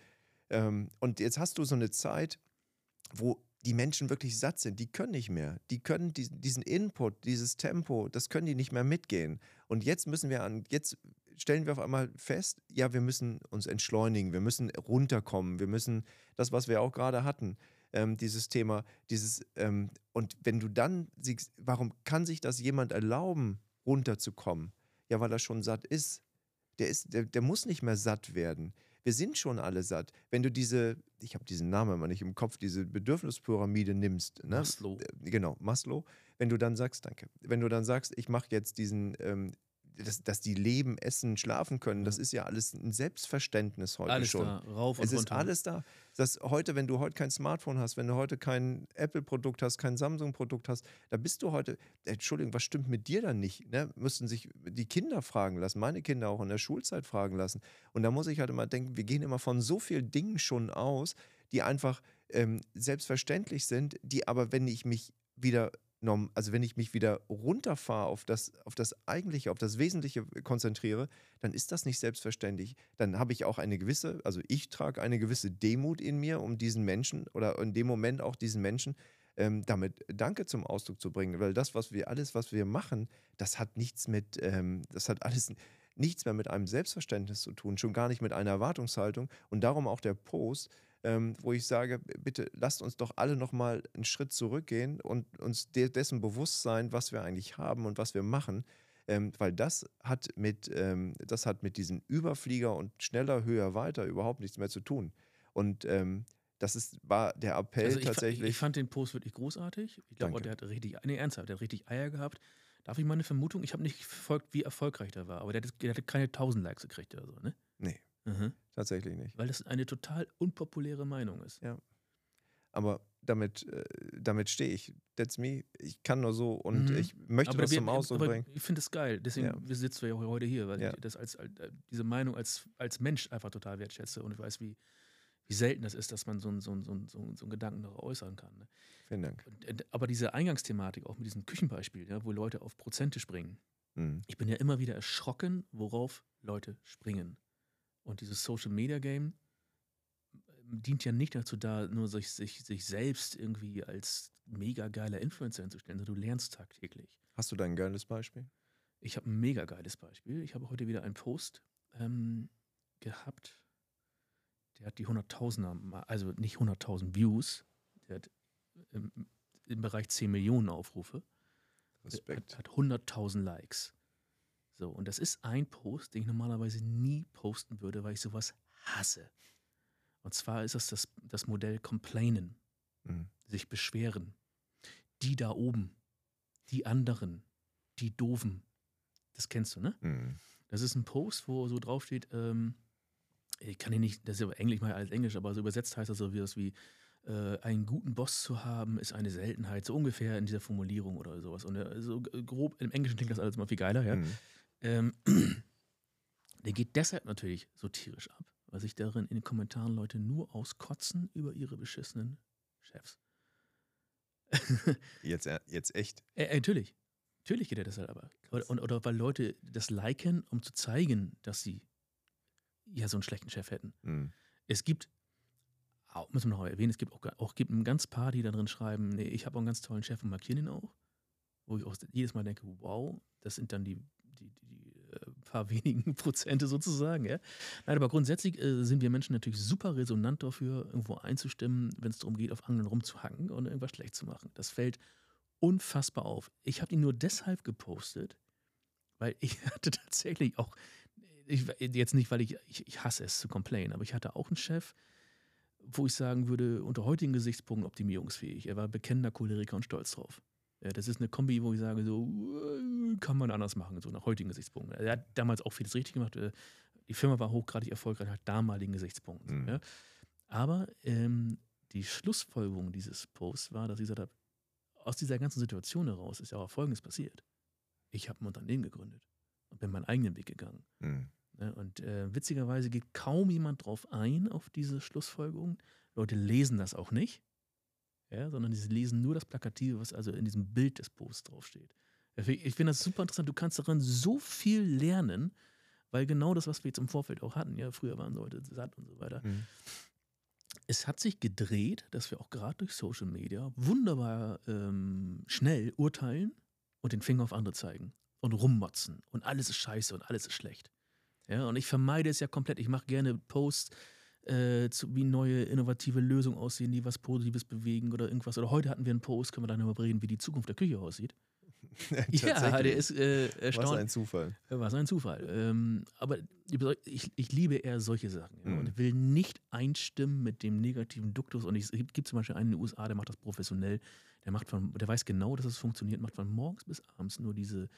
Ähm, und jetzt hast du so eine Zeit, wo die Menschen wirklich satt sind. Die können nicht mehr. Die können diesen, Input, dieses Tempo, das können die nicht mehr mitgehen. Und jetzt müssen wir an, jetzt stellen wir auf einmal fest, ja, wir müssen uns entschleunigen, wir müssen runterkommen, wir müssen das, was wir auch gerade hatten, ähm, dieses Thema, dieses, ähm, und wenn du dann siehst, warum kann sich das jemand erlauben, runterzukommen? Ja, weil er schon satt ist. Der, ist der, der muss nicht mehr satt werden. Wir sind schon alle satt. Wenn du diese, ich habe diesen Namen immer nicht im Kopf, diese Bedürfnispyramide nimmst, ne? Maslow. Äh, Genau, Maslow. Wenn du dann sagst, danke, wenn du dann sagst, ich mache jetzt diesen, ähm, dass, dass die leben, essen, schlafen können, das ist ja alles ein Selbstverständnis heute Alles schon. da, rauf und Es ist runter. alles da. Das heute, wenn du heute kein Smartphone hast, wenn du heute kein Apple-Produkt hast, kein Samsung-Produkt hast, da bist du heute, Entschuldigung, was stimmt mit dir dann nicht? Ne? Müssten sich die Kinder fragen lassen, meine Kinder auch in der Schulzeit fragen lassen. Und da muss ich halt immer denken, wir gehen immer von so vielen Dingen schon aus, die einfach ähm, selbstverständlich sind, die aber, wenn ich mich wieder also wenn ich mich wieder runterfahre auf das, auf das Eigentliche, auf das Wesentliche konzentriere, dann ist das nicht selbstverständlich. Dann habe ich auch eine gewisse, also ich trage eine gewisse Demut in mir, um diesen Menschen oder in dem Moment auch diesen Menschen ähm, damit Danke zum Ausdruck zu bringen. Weil das, was wir, alles, was wir machen, das hat nichts mit, ähm, das hat alles nichts mehr mit einem Selbstverständnis zu tun, schon gar nicht mit einer Erwartungshaltung. Und darum auch der Post, ähm, wo ich sage, bitte lasst uns doch alle nochmal einen Schritt zurückgehen und uns de dessen bewusst sein, was wir eigentlich haben und was wir machen. Ähm, weil das hat mit, ähm, das hat mit diesen Überflieger und schneller, höher, weiter überhaupt nichts mehr zu tun. Und ähm, das ist, war der Appell Also ich, tatsächlich. ich fand den Post wirklich großartig. Ich glaube, der hat richtig, nee, ernsthaft, der hat richtig Eier gehabt. Darf ich mal eine Vermutung? Ich habe nicht verfolgt, wie erfolgreich der war, aber der hat, der hat keine 1000 Likes gekriegt oder so, ne? nee, Mhm. tatsächlich nicht. Weil das eine total unpopuläre Meinung ist. Aber damit, äh, damit stehe ich. That's me. Ich kann nur so und Mhm. ich möchte aber das wir- zum Ausdruck bringen. Ich finde es geil. Deswegen Ja. sitzen wir ja heute hier, weil Ja. ich das als, als diese Meinung als, als Mensch einfach total wertschätze und ich weiß, wie, wie selten das ist, dass man so einen so einen- so einen- so einen- so einen Gedanken noch äußern kann. Ne? Vielen Dank. Und, äh, aber diese Eingangsthematik, auch mit diesem Küchenbeispiel, ja, wo Leute auf Prozente springen, Mhm. ich bin ja immer wieder erschrocken, worauf Leute springen. Und dieses Social Media Game ähm, dient ja nicht dazu da, nur sich, sich, sich selbst irgendwie als mega geiler Influencer hinzustellen, sondern du lernst tagtäglich. Hast du da ein geiles Beispiel? Ich habe ein mega geiles Beispiel. Ich habe heute wieder einen Post ähm, gehabt. Der hat die 100.000er, mal- also nicht 100.000 Views, der hat im, im Bereich 10 Millionen Aufrufe. Respekt. Hat, hat 100.000 Likes. So, und das ist ein Post, den ich normalerweise nie posten würde, weil ich sowas hasse. Und zwar ist das das, das Modell Complainen, Mhm. sich beschweren. Die da oben, die anderen, die Doofen. Das kennst du, ne? Mhm. Das ist ein Post, wo so draufsteht, ähm, ich kann ihn nicht, das ist ja Englisch mal alles Englisch, aber so übersetzt heißt das so wie das wie, äh, einen guten Boss zu haben, ist eine Seltenheit, so ungefähr in dieser Formulierung oder sowas. Und äh, so grob, im Englischen klingt das alles immer viel geiler, ja. Mhm. Ähm, der geht deshalb natürlich so tierisch ab, weil sich darin in den Kommentaren Leute nur auskotzen über ihre beschissenen Chefs. Jetzt, äh, jetzt echt. Äh, natürlich. Natürlich geht er deshalb aber. Oder, oder weil Leute das liken, um zu zeigen, dass sie ja so einen schlechten Chef hätten. Mhm. Es gibt, auch, müssen wir noch erwähnen, es gibt auch, auch gibt ein ganz paar, die da drin schreiben, nee, ich habe auch einen ganz tollen Chef und markieren ihn auch. Wo ich auch jedes Mal denke, wow, das sind dann die, die, die, äh, paar wenigen Prozente sozusagen. Ja? Nein, aber grundsätzlich äh, sind wir Menschen natürlich super resonant dafür, irgendwo einzustimmen, wenn es darum geht, auf anderen rumzuhacken und irgendwas schlecht zu machen. Das fällt unfassbar auf. Ich habe ihn nur deshalb gepostet, weil ich hatte tatsächlich auch, ich, jetzt nicht, weil ich, ich, ich hasse es zu complainen, aber ich hatte auch einen Chef, wo ich sagen würde, unter heutigen Gesichtspunkten optimierungsfähig. Er war bekennender Choleriker und stolz drauf. Ja, das ist eine Kombi, wo ich sage, so äh, kann man anders machen, so nach heutigen Gesichtspunkten. Er hat damals auch vieles richtig gemacht. äh, Die Firma war hochgradig erfolgreich nach damaligen Gesichtspunkten. Mhm. Ja. Aber ähm, die Schlussfolgerung dieses Posts war, dass ich gesagt habe, aus dieser ganzen Situation heraus ist ja auch Folgendes passiert. Ich habe ein Unternehmen gegründet und bin meinen eigenen Weg gegangen. Mhm. Ne? Und äh, witzigerweise geht kaum jemand drauf ein, auf diese Schlussfolgerung. Leute lesen das auch nicht, ja, sondern sie lesen nur das Plakative, was also in diesem Bild des Posts draufsteht. Ich finde das super interessant. Du kannst daran so viel lernen, weil genau das, was wir jetzt im Vorfeld auch hatten, ja, früher waren Leute satt und so weiter. Mhm. Es hat sich gedreht, dass wir auch gerade durch Social Media wunderbar ähm, schnell urteilen und den Finger auf andere zeigen und rummotzen und alles ist scheiße und alles ist schlecht. Ja, und ich vermeide es ja komplett. Ich mache gerne Posts, äh, zu, wie neue innovative Lösungen aussehen, die was Positives bewegen oder irgendwas. Oder heute hatten wir einen Post, können wir dann darüber reden, wie die Zukunft der Küche aussieht. ja, der ist äh, erstaunlich. Was ein Zufall. Was ein Zufall. Ähm, aber ich, ich liebe eher solche Sachen ja, Mhm. und will nicht einstimmen mit dem negativen Duktus. Und ich- es gibt zum Beispiel einen in den USA, der macht das professionell. Der macht von, der weiß genau, dass es funktioniert, macht von morgens bis abends nur diese,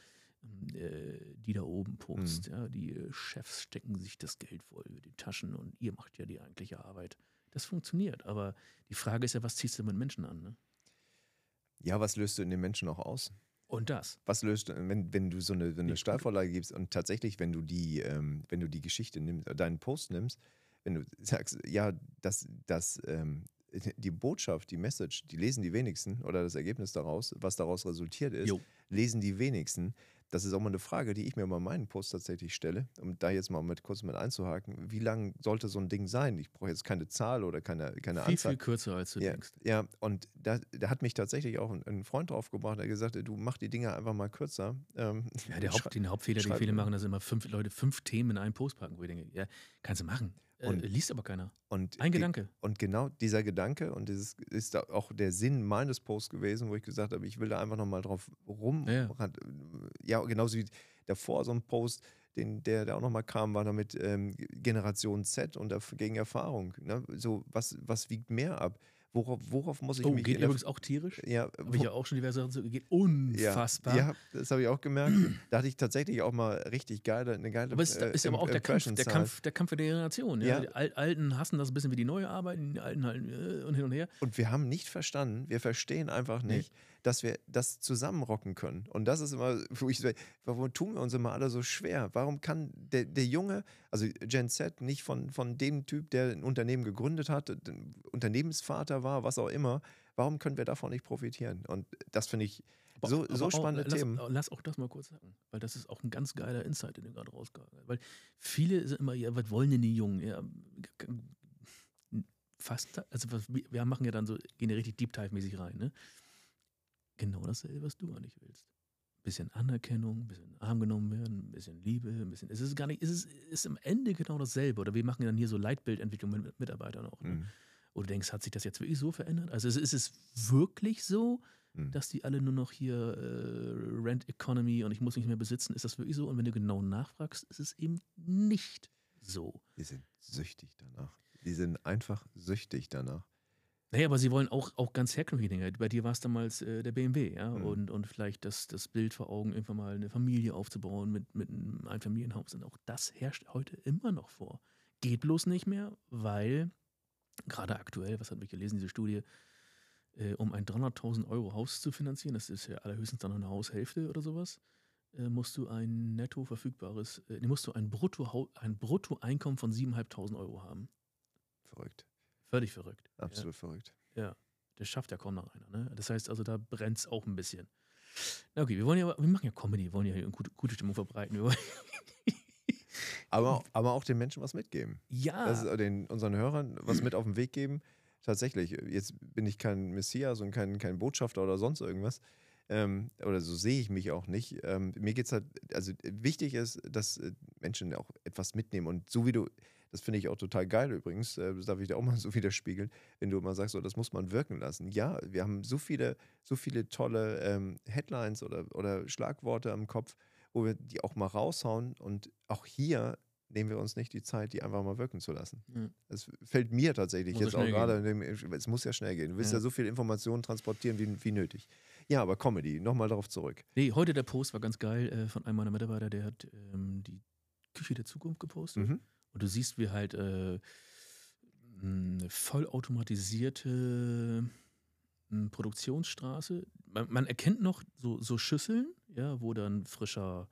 die da oben Posts. Ja, die äh, Chefs stecken sich das Geld voll in die Taschen und ihr macht ja die eigentliche Arbeit. Das funktioniert. Aber die Frage ist ja, was ziehst du mit Menschen an? Ne? Ja, was löst du in den Menschen auch aus? Und das. Was löst wenn, wenn du so eine, so eine Steilvorlage gibst und tatsächlich, wenn du die, ähm, wenn du die Geschichte nimmst, äh, deinen Post nimmst, wenn du sagst, ja, das, das, ähm, die Botschaft, die Message, die lesen die wenigsten oder das Ergebnis daraus, was daraus resultiert ist, Jo. lesen die wenigsten. Das ist auch mal eine Frage, die ich mir bei meinen Posts tatsächlich stelle, um da jetzt mal mit, kurz mit einzuhaken. Wie lang sollte so ein Ding sein? Ich brauche jetzt keine Zahl oder keine, keine Viel, Anzahl. viel kürzer, als du Ja, denkst. ja und da, da hat mich tatsächlich auch ein, ein Freund drauf gebracht, der gesagt hat, du mach die Dinge einfach mal kürzer. Ähm, Ja, der Haupt, den Hauptfehler, den viele machen, dass immer fünf Leute fünf Themen in einen Post packen, wo ich denke, ja, kannst du machen. Äh, Und- liest aber keiner. Und Ein ge- Gedanke. Und genau dieser Gedanke, und das ist, da auch der Sinn meines Posts gewesen, wo ich gesagt habe, ich will da einfach nochmal drauf rum. Ja. ran- ja, genauso wie davor so ein Post, den, der, der auch nochmal kam, war damit ähm, Generation Z und gegen Erfahrung. Ne? So, was, was wiegt mehr ab? Worauf, worauf muss ich Oh, mich geht übrigens auch tierisch. ja, Habe ich ja auch schon diverse Sachen so, geht unfassbar. Ja, ja das habe ich auch gemerkt. da hatte ich tatsächlich auch mal richtig geile, eine geile Aber es ist, äh, ist aber Im- auch der Kampf, der. Kampf, der Kampf der Generation. Ja? Ja. Die Al Alten hassen das ein bisschen wie die neue arbeiten, die Alten halt äh, und hin und her. Und wir haben nicht verstanden, wir verstehen einfach Nee. Dass wir das zusammenrocken können. Und das ist immer, wo ich, warum tun wir uns immer alle so schwer? Warum kann der, der Junge, also Gen Z, nicht von, von dem Typ, der ein Unternehmen gegründet hat, Unternehmensvater war, was auch immer, warum können wir davon nicht profitieren? Und das finde ich Aber- so, aber so auch- spannende lass, Themen. Lass auch das mal kurz sagen, weil das ist auch ein ganz geiler Insight, den du gerade rausgegangen hast. Weil viele sind immer, ja, was wollen denn die Jungen? Ja, fast, also wir machen ja dann so, gehen ja richtig Deep Dive-mäßig rein, ne? Genau dasselbe, was du eigentlich willst. Bisschen Anerkennung, ein bisschen Arm genommen werden, ein bisschen Liebe, ein bisschen. Es ist gar nicht, es ist, ist am Ende genau dasselbe. Oder wir machen ja dann hier so Leitbildentwicklung mit, mit Mitarbeitern auch. Ne? Mhm. Wo du denkst, hat sich das jetzt wirklich so verändert? Also ist, ist es wirklich so, Mhm. dass die alle nur noch hier äh, Rent Economy und ich muss nicht mehr besitzen? Ist das wirklich so? Und wenn du genau nachfragst, ist es eben nicht so. Die sind süchtig danach. Die sind einfach süchtig danach. Naja, aber sie wollen auch, auch ganz herkömmliche Dinge. Bei dir war es damals äh, der BMW, ja, Mhm. und, und vielleicht das, das Bild vor Augen, irgendwann mal eine Familie aufzubauen mit, mit einem Einfamilienhaus. Und auch das herrscht heute immer noch vor. Geht bloß nicht mehr, weil gerade aktuell, was hat mich gelesen, diese Studie, äh, um ein 300.000 Euro Haus zu finanzieren, das ist ja allerhöchstens dann noch eine Haushälfte oder sowas, äh, musst du ein netto verfügbares, äh, musst du ein Brutto, ein Bruttoeinkommen von 7.500 Euro haben. Verrückt. Völlig verrückt. Ja. Absolut verrückt. Ja, das schafft ja kaum noch einer. Ne? Das heißt also, da brennt es auch ein bisschen. Na okay, wir wollen ja, wir machen ja Comedy, wir wollen ja hier eine gute, gute Stimmung verbreiten. Aber, aber auch den Menschen was mitgeben. ja, Das ist den, unseren Hörern was mit auf den Weg geben. Tatsächlich, jetzt bin ich kein Messias und kein, kein Botschafter oder sonst irgendwas. Ähm, oder so sehe ich mich auch nicht. Ähm, mir geht es halt, also wichtig ist, dass äh, Menschen auch etwas mitnehmen. Und so wie du, das finde ich auch total geil übrigens, äh, das darf ich dir auch mal so widerspiegeln, wenn du immer sagst, so, das muss man wirken lassen. Ja, wir haben so viele, so viele tolle ähm, Headlines oder, oder Schlagworte am Kopf, wo wir die auch mal raushauen. Und auch hier nehmen wir uns nicht die Zeit, die einfach mal wirken zu lassen. Ja. Es fällt mir tatsächlich Muss jetzt auch gerade, dem, es muss ja schnell gehen. Du willst ja, Ja. so viel Informationen transportieren wie, wie nötig. Ja, aber Comedy, nochmal darauf zurück. nee, heute der Post war ganz geil äh, von einem meiner Mitarbeiter, der hat ähm, die Küche der Zukunft gepostet. Mhm. Und du siehst, wie halt äh, eine vollautomatisierte m, Produktionsstraße. Man, man erkennt noch so, so Schüsseln, ja, wo dann frischer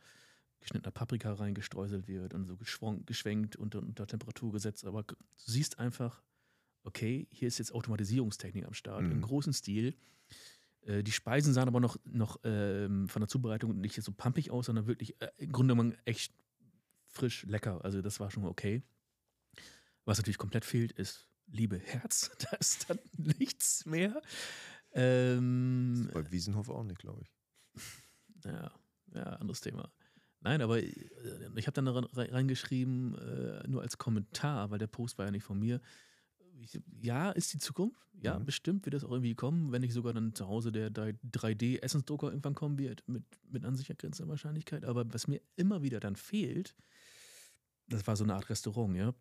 geschnittener Paprika reingestreuselt wird und so geschwenkt und unter Temperatur gesetzt. Aber du siehst einfach, okay, hier ist jetzt Automatisierungstechnik am Start Mhm. im großen Stil. Äh, Die Speisen sahen aber noch, noch ähm, von der Zubereitung nicht so pampig aus, sondern wirklich äh, im Grunde genommen echt frisch, lecker. Also das war schon okay. Was natürlich komplett fehlt, ist Liebe, Herz. Da ist dann nichts mehr. Ähm, Bei Wiesenhof auch nicht, glaube ich. ja, ja, anderes Thema. Nein, aber äh, ich habe dann da rein- reingeschrieben, äh, nur als Kommentar, weil der Post war ja nicht von mir. Ich, ja, ist die Zukunft. Ja, Mhm. bestimmt wird das auch irgendwie kommen, wenn nicht sogar dann zu Hause der 3D-Essensdrucker irgendwann kommen wird, mit, mit an sich grenzender Wahrscheinlichkeit. Aber was mir immer wieder dann fehlt, das war so eine Art Restaurant, ja.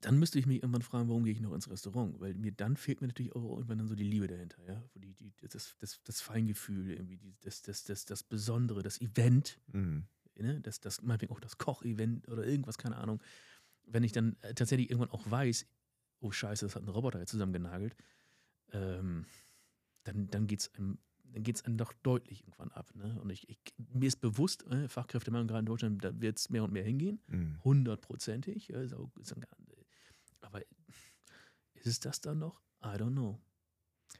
Dann müsste ich mich irgendwann fragen, warum gehe ich noch ins Restaurant? Weil mir dann fehlt mir natürlich auch irgendwann dann so die Liebe dahinter, ja. Die, die, das, das, das Feingefühl, irgendwie, die, das, das, das, das Besondere, das Event, Mhm. ne? das, das, meinetwegen auch das Kochevent oder irgendwas, keine Ahnung. Wenn ich dann äh, tatsächlich irgendwann auch weiß, oh Scheiße, das hat ein Roboter jetzt zusammengenagelt, ähm, dann, dann geht es einem, dann geht's einem doch deutlich irgendwann ab. Ne? Und ich, ich, mir ist bewusst, äh, Fachkräftemangel gerade in Deutschland, da wird es mehr und mehr hingehen, Mhm. hundertprozentig. Ist ein- aber ist es das dann noch? I don't know.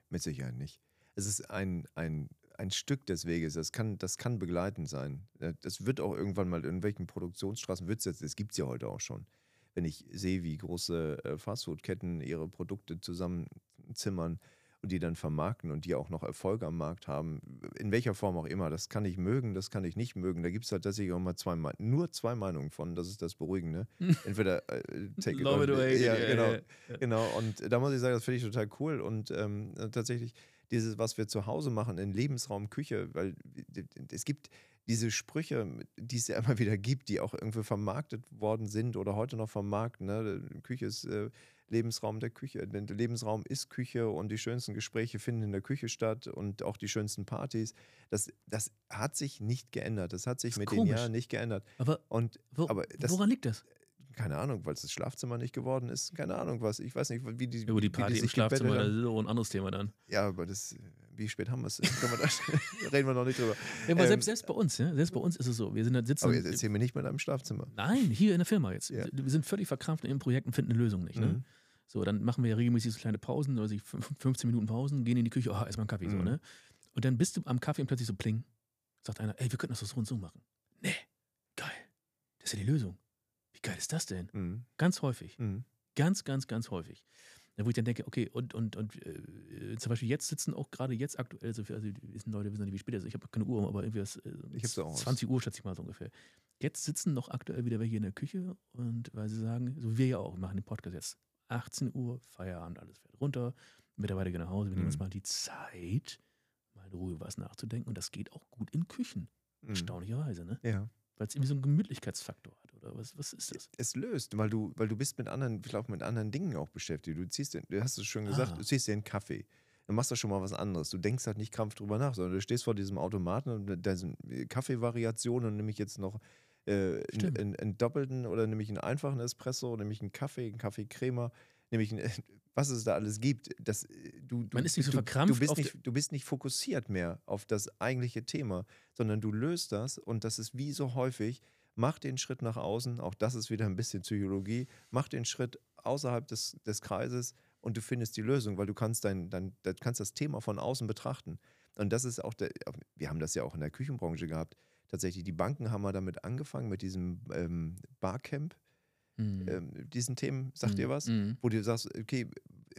Mit Sicherheit nicht. Es ist ein, ein, ein Stück des Weges. Das kann, das kann begleitend sein. Äh, Das wird auch irgendwann mal in welchen Produktionsstraßen wird es jetzt. Das gibt es ja heute auch schon. Wenn ich sehe, wie große äh, Fastfood-Ketten ihre Produkte zusammenzimmern und die dann vermarkten und die auch noch Erfolg am Markt haben, in welcher Form auch immer, das kann ich mögen, das kann ich nicht mögen. Da gibt es halt tatsächlich auch mal zwei, nur zwei Meinungen von. Das ist das Beruhigende. Entweder äh, take it Love it or hate it, ja, ja, genau. ja, ja. Genau, und da muss ich sagen, das finde ich total cool. Und ähm, tatsächlich, dieses, was wir zu Hause machen in Lebensraum, Küche, weil es gibt diese Sprüche, die es ja immer wieder gibt, die auch irgendwie vermarktet worden sind oder heute noch vermarkten. Ne? Küche ist äh, Lebensraum der Küche. Der Lebensraum ist Küche und die schönsten Gespräche finden in der Küche statt und auch die schönsten Partys. Das, das hat sich nicht geändert. Das hat sich ist mit den komisch. Jahren nicht geändert. Aber, Und wo, aber das- woran liegt das? keine Ahnung, weil es das Schlafzimmer nicht geworden ist. Keine Ahnung was. Ich weiß nicht, wie die. Gut, die Party im sich Schlafzimmer, das ist auch ein anderes Thema dann. Ja, aber das, wie spät haben wir es? Können wir da- Reden wir noch nicht drüber. Ja, aber Ähm, selbst, selbst bei uns, ja, selbst bei uns ist es so. Wir sind da sitzen. Aber jetzt erzähl mir nicht mit einem Schlafzimmer. Nein, hier in der Firma jetzt. Ja. Wir sind völlig verkrampft in ihrem Projekt und finden eine Lösung nicht. Ne? Mhm. So, dann machen wir ja regelmäßig so kleine Pausen, also 15 Minuten Pausen, gehen in die Küche, oh, erstmal einen Kaffee so, Mhm. ne? Und dann bist du am Kaffee und plötzlich so pling. Sagt einer, ey, wir könnten das so und so machen. Nee, geil. Das ist ja die Lösung. Wie geil ist das denn? Mhm. Ganz häufig. Mhm. Ganz, ganz, ganz häufig. Wo ich dann denke, okay, und, und, und äh, zum Beispiel jetzt sitzen auch gerade jetzt aktuell, so viel, also wissen Leute wissen nicht, wie spät es ist. Ich habe keine Uhr, aber irgendwie was, äh, Ich hab's auch aus. 20 Uhr, schätze ich mal so ungefähr. Jetzt sitzen noch aktuell wieder welche in der Küche und weil sie sagen, so wir ja auch, wir machen den Podcast jetzt 18 Uhr, Feierabend, alles fährt runter, Mitarbeiter gehen nach Hause, wir nehmen uns Mhm. mal die Zeit, mal in Ruhe was nachzudenken und das geht auch gut in Küchen, Mhm. erstaunlicherweise, ne? Ja. Weil es irgendwie so einen Gemütlichkeitsfaktor hat, oder was, was ist das? Es löst, weil du, weil du bist mit anderen, ich glaube, mit anderen Dingen auch beschäftigt. Du ziehst den, du hast es schon gesagt, Ah. du ziehst dir einen Kaffee. Du machst da schon mal was anderes. Du denkst halt nicht krampf drüber nach, sondern du stehst vor diesem Automaten und da sind Kaffeevariationen, nämlich jetzt noch äh, einen, einen doppelten oder nämlich einen einfachen Espresso, nämlich einen Kaffee, einen Kaffeecrema, nämlich ein, was es da alles gibt. Das, äh, du, du, Man ist nicht so du, verkrampft Du bist auf nicht, du bist nicht fokussiert mehr auf das eigentliche Thema, sondern du löst das und das ist wie so häufig, mach den Schritt nach außen, auch das ist wieder ein bisschen Psychologie, mach den Schritt außerhalb des, des Kreises und du findest die Lösung, weil du kannst dein, dein, du kannst das Thema von außen betrachten. Und das ist auch, der, wir haben das ja auch in der Küchenbranche gehabt. Tatsächlich, die Banken haben mal damit angefangen, mit diesem ähm, Barcamp, Mhm. ähm, diesen Themen. Sagt Mhm. ihr was? Mhm. Wo du sagst, okay,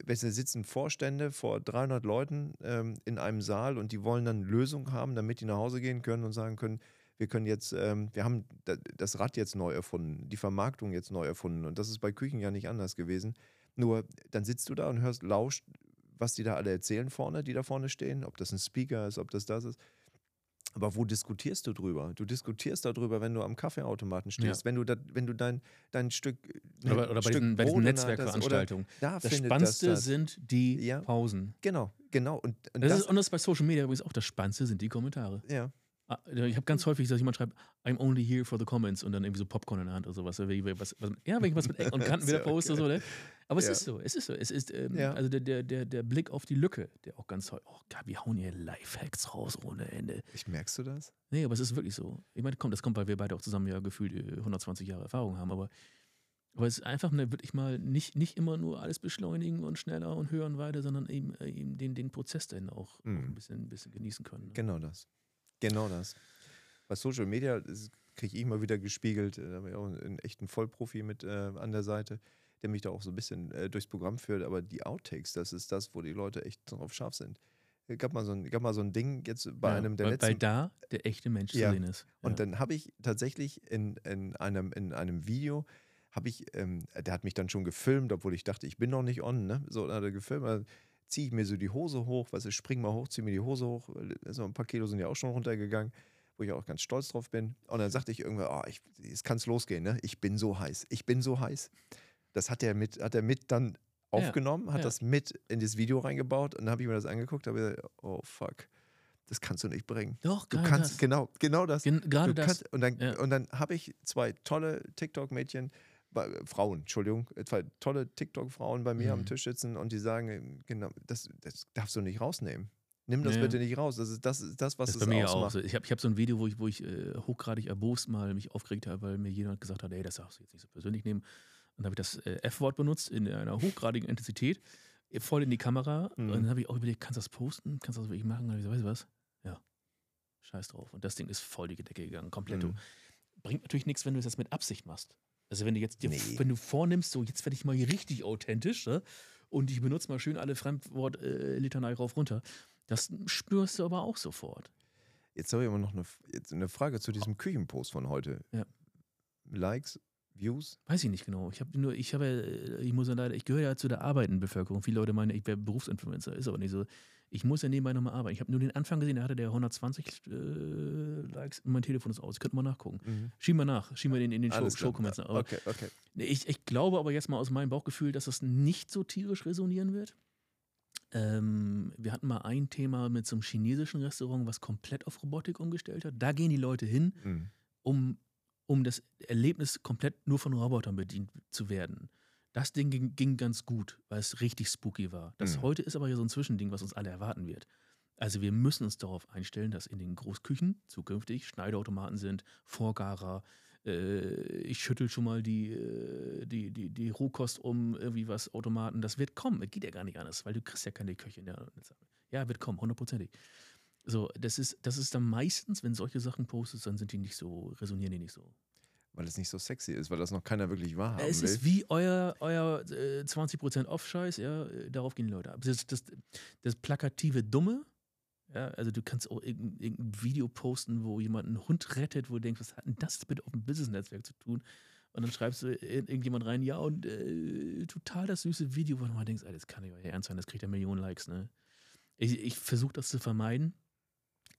es sitzen Vorstände vor 300 Leuten ähm, in einem Saal und die wollen dann Lösungen haben, damit die nach Hause gehen können und sagen können, wir können jetzt, ähm, wir haben da- das Rad jetzt neu erfunden, die Vermarktung jetzt neu erfunden und das ist bei Küchen ja nicht anders gewesen. Nur dann sitzt du da und hörst, lauscht, was die da alle erzählen vorne, die da vorne stehen, ob das ein Speaker ist, ob das das ist. Aber wo diskutierst du drüber? Du diskutierst darüber, wenn du am Kaffeeautomaten stehst, wenn du da, wenn du dein, dein Stück Oder, oder bei Stück diesen, bei diesen hast, oder Netzwerkveranstaltungen. Da Das Spannendste das statt. sind die Ja. Pausen. Genau, genau. Und, und Das das, ist, und das ist bei Social Media übrigens auch das Spannendste sind die Kommentare. ja. Ah, Ich habe ganz häufig, dass jemand schreibt, I'm only here for the comments und dann irgendwie so Popcorn in der Hand oder sowas. Ja, wenn ich was mit Ecken und Kanten wieder poste, so, ne? Aber es Ja. ist so, es ist so. Es ist, ähm, Ja. also der, der, der, Blick auf die Lücke, der auch ganz häufig, oh, Gott, wir hauen hier Lifehacks raus ohne Ende. Ich merkst du das? Nee, aber es ist wirklich so. Ich meine, komm, das kommt, weil wir beide auch zusammen ja gefühlt äh, 120 Jahre Erfahrung haben, aber, aber es ist einfach ne, wirklich mal nicht, nicht immer nur alles beschleunigen und schneller und höher und weiter, sondern eben, äh, eben den, den Prozess dann auch, auch Mhm. ein, bisschen, ein bisschen genießen können. Ne? Genau das. Genau das. Bei Social Media kriege ich immer wieder gespiegelt, äh, da habe ich auch einen echten Vollprofi mit äh, an der Seite, der mich da auch so ein bisschen äh, durchs Programm führt. Aber die Outtakes, das ist das, wo die Leute echt drauf scharf sind. Gab mal so ein, gab mal so ein Ding jetzt bei Ja, einem der letzten. weil da der echte Mensch Ja. zu sehen ist. Und ja. dann habe ich tatsächlich in, in, einem, in einem Video, habe ich, ähm, der hat mich dann schon gefilmt, obwohl ich dachte, ich bin noch nicht on, ne? So, hat er gefilmt, ziehe ich mir so die Hose hoch, was ich spring mal hoch, ziehe mir die Hose hoch, weil so ein paar Kilo sind ja auch schon runtergegangen, wo ich auch ganz stolz drauf bin. Und dann sagte ich irgendwann, oh, ich, jetzt kann es losgehen, ne? Ich bin so heiß, ich bin so heiß. Das hat er mit, hat er mit dann aufgenommen, hat ja. das mit in das Video reingebaut und dann habe ich mir das angeguckt, habe gesagt, oh fuck, das kannst du nicht bringen. Doch, Du kannst, das. genau, genau das. Gen gerade Du das. kannst, und dann, ja. und dann habe ich zwei tolle TikTok-Mädchen, bei- Frauen, Entschuldigung, äh, zwei tolle TikTok-Frauen bei mir am Mhm. Tisch sitzen und die sagen, äh, genau, das, das darfst du nicht rausnehmen. Nimm das Ja. bitte nicht raus. Das ist das, ist das was Das es bei mir auch ausmacht. so. Ich habe ich hab so ein Video, wo ich, wo ich äh, hochgradig erbost mal mich aufgeregt habe, weil mir jemand gesagt hat, ey, das darfst du jetzt nicht so persönlich nehmen. Und dann habe ich das äh, F-Wort benutzt in einer hochgradigen Intensität, äh, voll in die Kamera. Mhm. Und dann habe ich auch überlegt, kannst du das posten? Kannst du das wirklich machen? Und dann habe ich gesagt, weißt du was? Ja, scheiß drauf. Und das Ding ist voll die Decke gegangen, komplett. Mhm. Bringt natürlich nichts, wenn du das mit Absicht machst. Also wenn du jetzt, dir, Nee. wenn du vornimmst, so jetzt werde ich mal richtig authentisch ne? und ich benutze mal schön alle Fremdwort-Litanei rauf runter, das spürst du aber auch sofort. Jetzt habe ich aber noch eine, eine Frage zu diesem Küchenpost von heute. Ja. Likes, Views? Weiß ich nicht genau. Ich habe nur, ich habe, äh, ich muss ja leider, ich gehöre ja zu der arbeitenden Bevölkerung. Viele Leute meinen, ich wäre Berufsinfluencer, ist aber nicht so. Ich muss ja nebenbei nochmal arbeiten. Ich habe nur den Anfang gesehen, da hatte der 120 äh, Likes mein Telefon ist aus. Ich könnte mal nachgucken. Schieben wir nach, schieben wir den in den Show, Alles. Aber Okay, okay. Ich, ich glaube aber jetzt mal aus meinem Bauchgefühl, dass das nicht so tierisch resonieren wird. Ähm, wir hatten mal ein Thema mit so einem chinesischen Restaurant, was komplett auf Robotik umgestellt hat. Da gehen die Leute hin, Mhm. um, um das Erlebnis komplett nur von Robotern bedient zu werden. Das Ding ging, ging ganz gut, weil es richtig spooky war. Das Mhm. heute ist aber ja so ein Zwischending, was uns alle erwarten wird. Also wir müssen uns darauf einstellen, dass in den Großküchen zukünftig Schneideautomaten sind, Vorgarer, äh, ich schüttel schon mal die, äh, die, die, die Rohkost um, irgendwie was, Automaten. Das wird kommen. Das geht ja gar nicht anders, weil du kriegst ja keine Köchin. Ja, ja wird kommen, hundertprozentig. So, das ist, das ist dann meistens, wenn solche Sachen postest, dann sind die nicht so, resonieren die nicht so. Weil es nicht so sexy ist, weil das noch keiner wirklich wahrhaben es will. ist wie euer, euer äh, 20% Off-Scheiß, ja, äh, darauf gehen die Leute ab. Das, das, das plakative Dumme, ja, also du kannst auch irgendein, irgendein Video posten, wo jemand einen Hund rettet, wo du denkst, was hat denn das bitte auf dem Business-Netzwerk zu tun? Und dann schreibst du ir- irgendjemand rein, ja, und äh, total das süße Video, wo du mal denkst, ey, das kann nicht euer Ernst sein, das kriegt ja Millionen Likes, ne? Ich, ich versuche das zu vermeiden.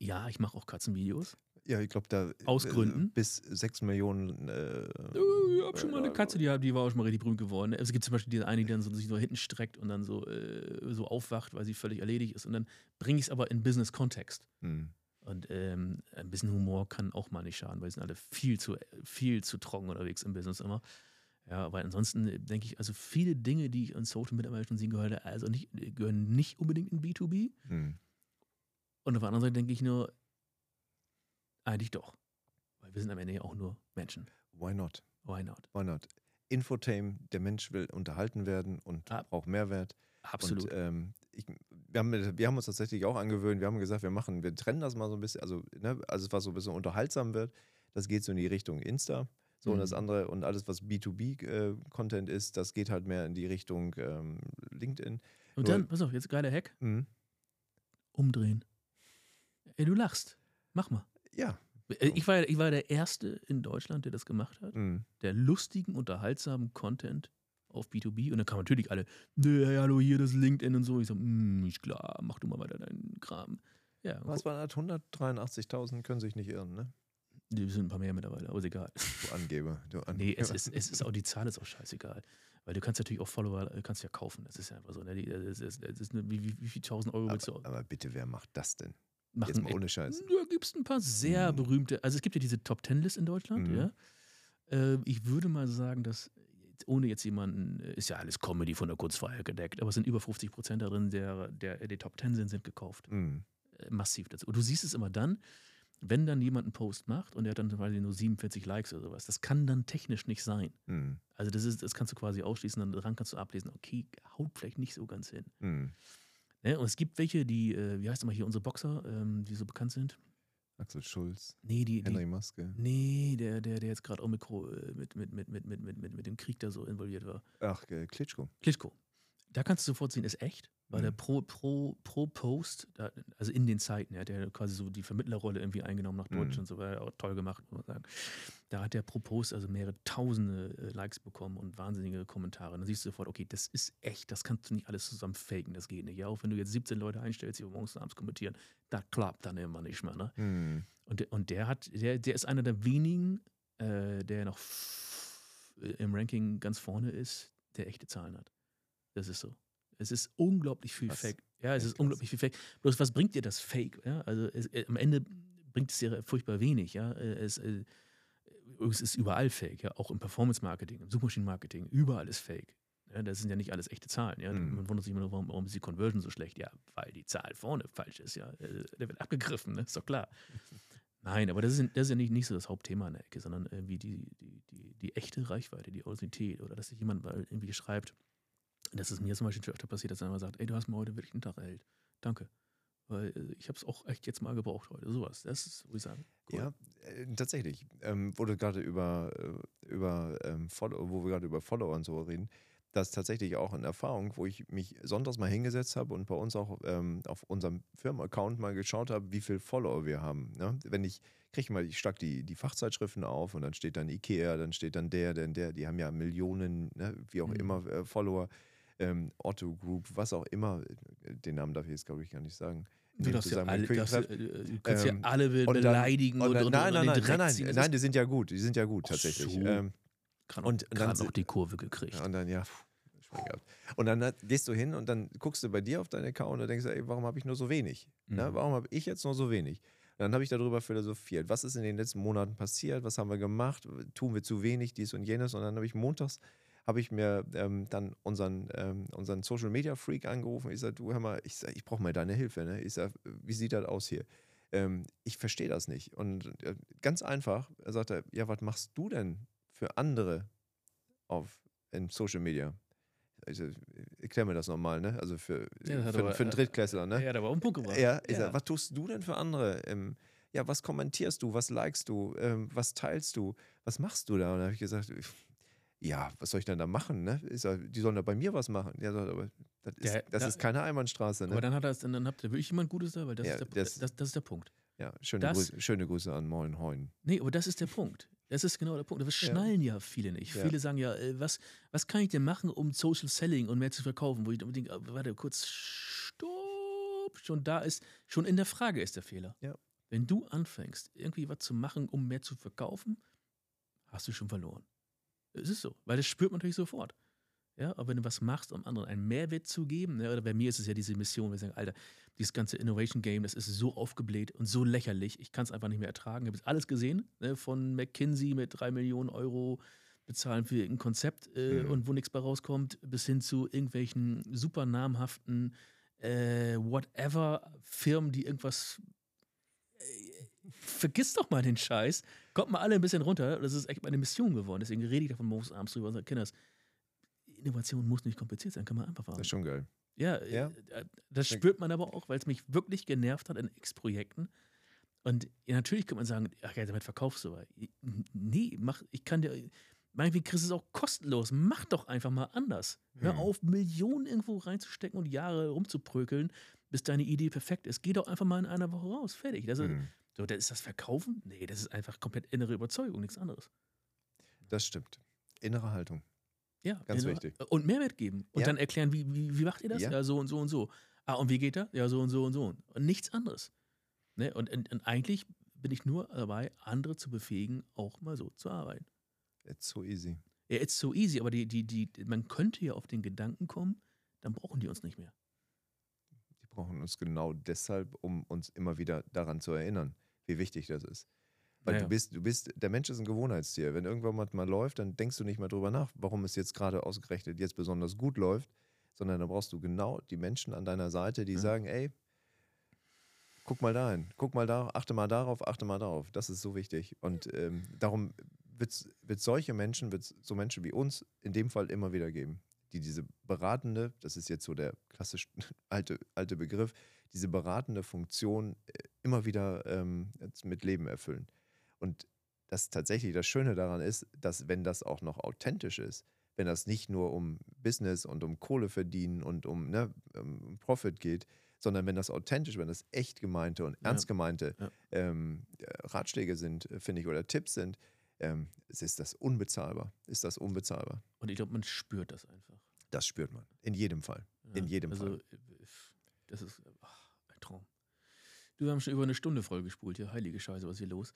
Ja, ich mache auch Katzenvideos. Ja, ich glaube, da Aus äh, Gründen? bis 6 Millionen. Äh, Äh, Ich habe schon mal eine Katze, die, die war auch schon mal richtig berühmt geworden. Es gibt zum Beispiel diese eine, die dann so, sich so hinten streckt und dann so, äh, so aufwacht, weil sie völlig erledigt ist. Und dann bringe ich es aber in Business-Kontext. hm. Und ähm, ein bisschen Humor kann auch mal nicht schaden, weil sie sind alle viel zu, viel zu trocken unterwegs im Business immer. Ja, weil ansonsten äh, denke ich, also viele Dinge, die ich an Social schon sehen gehört, also nicht, gehören nicht unbedingt in B2B. Hm. Und auf der anderen Seite denke ich nur, eigentlich doch. Weil wir sind am Ende ja auch nur Menschen. Why not? Why not? Why not? Infotainment, der Mensch will unterhalten werden und Ah. braucht Mehrwert. Absolut. Und ähm, ich, wir, haben, wir haben uns tatsächlich auch angewöhnt, wir haben gesagt, wir machen, wir trennen das mal so ein bisschen, also ne, alles, was so ein bisschen unterhaltsam wird, das geht so in die Richtung Insta. So, und das Mhm. andere und alles, was B2B-Content ist, das geht halt mehr in die Richtung ähm, LinkedIn. Und Nur- dann, pass auf, jetzt geiler Hack. Mhm. umdrehen. Ey, du lachst. Mach mal. Ja. Äh, Ich war, ich war der Erste in Deutschland, der das gemacht hat. Mhm. Der lustigen, unterhaltsamen Content auf B2B. Und dann kamen natürlich alle, hey, hallo, hier das LinkedIn und so. Ich so, ist klar, mach du mal weiter deinen Kram. Ja, Was war das? 183.000 können sich nicht irren, ne? die sind ein paar mehr mittlerweile, aber ist egal. Du Angeber. Du Angeber. Nee, es ist, es ist auch, die Zahl ist auch scheißegal. Weil du kannst natürlich auch Follower, äh, kannst ja kaufen. Das ist ja einfach so. Ne? Das ist, das ist eine, wie, wie, wie viel tausend Euro willst du aber, aber bitte, wer macht das denn? Machen? Jetzt mal ohne Scheiß. Da gibt es ein paar sehr Mhm. berühmte, also es gibt ja diese Top Ten List in Deutschland, Mhm. ja. Äh, ich würde mal sagen, dass ohne jetzt jemanden, äh, ist ja alles Comedy von der Kurzfreier gedeckt, aber es sind über 50 Prozent darin, der, der die Top 10 sind, sind gekauft. Mhm. Äh, massiv dazu. Und du siehst es immer dann, wenn dann jemand einen Post macht und er hat dann quasi nur 47 Likes oder sowas. Das kann dann technisch nicht sein. Mhm. Also das ist, das kannst du quasi ausschließen, dann daran kannst du ablesen, okay, haut vielleicht nicht so ganz hin. Mhm. Ne? Und es gibt welche, die, äh, wie heißt immer hier unsere Boxer, ähm, die so bekannt sind. Axel Schulz, Nee, die, Henry die Maske. nee, der, der, der jetzt gerade auch Mikro äh, mit, mit, mit, mit, mit, mit, mit, mit dem Krieg da so involviert war. Ach, äh, Klitschko. Klitschko. Da kannst du sofort sehen, ist echt, weil der Mhm. pro, pro, pro Post, da, also in den Zeiten, ja, hat er quasi so die Vermittlerrolle irgendwie eingenommen nach Deutsch Mhm. und so weiter, auch toll gemacht, muss man sagen. Da hat der pro Post also mehrere tausende äh, Likes bekommen und wahnsinnige Kommentare. Und dann siehst du sofort, okay, das ist echt, das kannst du nicht alles zusammen faken, das geht nicht. Ja, auch wenn du jetzt 17 Leute einstellst, die morgens und abends kommentieren, das klappt dann immer nicht mehr, ne? Mhm. Und der, und der hat, der, der ist einer der wenigen, äh, der noch f- im Ranking ganz vorne ist, der echte Zahlen hat. Das ist so. Es ist unglaublich viel Krass. Fake. Ja, es ist krass. unglaublich viel Fake. Bloß was bringt dir das Fake? Ja? Also es, äh, am Ende bringt es dir furchtbar wenig. Ja? Äh, Es, äh, es ist überall Fake, ja? auch im Performance-Marketing, im Suchmaschinen-Marketing, überall ist Fake. Ja, das sind ja nicht alles echte Zahlen. Ja? Mhm. Man wundert sich immer nur, warum, warum ist die Conversion so schlecht? Ja, weil die Zahl vorne falsch ist. Ja? Äh, Der wird abgegriffen, ne? ist doch klar. Nein, aber das ist, das ist ja nicht, nicht so das Hauptthema in der Ecke, sondern irgendwie die, die, die, die echte Reichweite, die Authentizität oder dass sich jemand mal irgendwie schreibt. Das ist mir zum Beispiel schon öfter passiert, dass einer sagt, ey, du hast mir heute wirklich einen Tag erhellt. Danke. Weil äh, ich habe es auch echt jetzt mal gebraucht heute. Sowas. Das ist, wo ich sagen, cool. Ja, äh, tatsächlich. Ähm, wo du gerade über, äh, über ähm, Follow, wo wir gerade über Follower und so reden, das ist tatsächlich auch eine Erfahrung, wo ich mich sonntags mal hingesetzt habe und bei uns auch ähm, auf unserem Firmenaccount mal geschaut habe, wie viele Follower wir haben. Ne? Wenn ich kriege mal, ich schlag die, die Fachzeitschriften auf und dann steht dann Ikea, dann steht dann der, denn der, die haben ja Millionen, ne, wie auch Mhm. immer, äh, Follower. Ähm, Otto Group, was auch immer, äh, den Namen darf ich jetzt, glaube ich, gar nicht sagen. Du darfst ja alle, darfst, äh, du kannst Ähm, ja alle be und dann- beleidigen und und, dann, und, nein, und nein, in nein, nein, nein, nein, die sind ja gut, die sind ja gut tatsächlich. so. Ähm, gerade und noch, dann noch die Kurve gekriegt. und dann, ja. Und dann gehst du hin und dann guckst du bei dir auf deinen Account und denkst, ey, warum habe ich nur so wenig? Ne? Mhm. Warum habe ich jetzt nur so wenig? Und dann habe ich darüber philosophiert. Was ist in den letzten Monaten passiert? Was haben wir gemacht? Tun wir zu wenig, dies und jenes? Und dann habe ich montags habe ich mir ähm, dann unseren, ähm, unseren Social Media Freak angerufen. Ich sage, du hör mal, ich, sag, ich brauche mal deine Hilfe. Ne? Ich sage, wie sieht das aus hier? Ähm, ich verstehe das nicht. Und äh, ganz einfach, er sagte, ja, was machst du denn für andere auf in Social Media? Also, erklär mir das nochmal, ne? Also für, Ja, für, aber, für einen äh, Drittklässler, ne? Ja, da war den Punkt gebracht. Ja, ich sag, was tust du denn für andere? Ähm, ja, was kommentierst du? Was likest du? Ähm, was teilst du? Was machst du da? Und da habe ich gesagt, ja, was soll ich denn da machen? Ne? Sag, die sollen da bei mir was machen. Ja, aber das ist, Der- das da- ist keine Einbahnstraße. Aber Ne? dann, hat er es, dann habt ihr wirklich jemand Gutes da, weil das, Ja, ist, der, das- das, das ist der Punkt. Ja, schöne, das- Grüße, schöne Grüße an Moin Hoin. Nee, aber das ist der Punkt. Das ist genau der Punkt. Das Ja. schnallen ja viele nicht. Ja. Viele sagen ja, äh, was, was kann ich denn machen, um Social Selling und mehr zu verkaufen? Wo ich unbedingt, äh, warte kurz, stopp. Schon da ist, schon in der Frage ist der Fehler. Ja. Wenn du anfängst, irgendwie was zu machen, um mehr zu verkaufen, hast du schon verloren. Es ist so, weil das spürt man natürlich sofort. Ja, aber wenn du was machst, um anderen einen Mehrwert zu geben, ja, oder bei mir ist es ja diese Mission, wir sagen, Alter, dieses ganze Innovation Game, das ist so aufgebläht und so lächerlich, ich kann es einfach nicht mehr ertragen. Ich habe jetzt alles gesehen, ne, von McKinsey mit drei Millionen Euro bezahlen für irgendein Konzept äh, Mhm. und wo nichts bei rauskommt, bis hin zu irgendwelchen super namhaften äh, whatever Firmen, die irgendwas äh, vergiss doch mal den Scheiß. Kommt mal alle ein bisschen runter. Das ist echt meine Mission geworden. Deswegen rede ich davon morgens abends drüber und sage, Kinders, Innovation muss nicht kompliziert sein, kann man einfach Das machen. ist schon geil. Ja, Ja. äh, das spürt man aber auch, weil es mich wirklich genervt hat in X-Projekten. Und natürlich kann man sagen, ach ja, damit verkaufst du aber. Nee, mach, ich kann dir, meinetwegen kriegst du es auch kostenlos. Mach doch einfach mal anders. Hör Hm. auf, Millionen irgendwo reinzustecken und Jahre rumzuprökeln, bis deine Idee perfekt ist. Geh doch einfach mal in einer Woche raus. Fertig. Das ist, Mhm. So, das ist das Verkaufen? Nee, das ist einfach komplett innere Überzeugung, nichts anderes. Das stimmt. Innere Haltung. Ja, Ganz innere- wichtig. Und Mehrwert geben. Und Ja. dann erklären, wie, wie, wie macht ihr das? Ja. Ja. so und so und so. Ah, und wie geht das? Ja, so und so und so. Und nichts anderes. Ne? Und, und, und eigentlich bin ich nur dabei, andere zu befähigen, auch mal so zu arbeiten. It's so easy. Ja, it's so easy, aber die, die, die, man könnte ja auf den Gedanken kommen, dann brauchen die uns nicht mehr. Die brauchen uns genau deshalb, um uns immer wieder daran zu erinnern, wie wichtig das ist. Weil Ja, du bist, du bist, der Mensch ist ein Gewohnheitstier. Wenn irgendwann mal, mal läuft, dann denkst du nicht mal drüber nach, warum es jetzt gerade ausgerechnet jetzt besonders gut läuft, sondern da brauchst du genau die Menschen an deiner Seite, die Ja. sagen, ey, guck mal dahin, guck mal da, achte mal darauf, achte mal darauf. Das ist so wichtig. Und ähm, darum wird es solche Menschen, wird so Menschen wie uns in dem Fall immer wieder geben, die diese beratende, das ist jetzt so der klassisch alte, alte Begriff, diese beratende Funktion äh, immer wieder ähm, mit Leben erfüllen. Und das tatsächlich das Schöne daran ist, dass wenn das auch noch authentisch ist, wenn das nicht nur um Business und um Kohle verdienen und um ne, um Profit geht, sondern wenn das authentisch, wenn das echt gemeinte und Ja. ernst gemeinte Ja. ähm, äh, Ratschläge sind, äh, finde ich, oder Tipps sind, ähm, ist das unbezahlbar. Ist das unbezahlbar? Und ich glaube, man spürt das einfach. Das spürt man. In jedem Fall. Ja, In jedem also, Fall. äh, Das ist. Du wir haben schon über eine Stunde voll gespult hier. Heilige Scheiße, was ist hier los?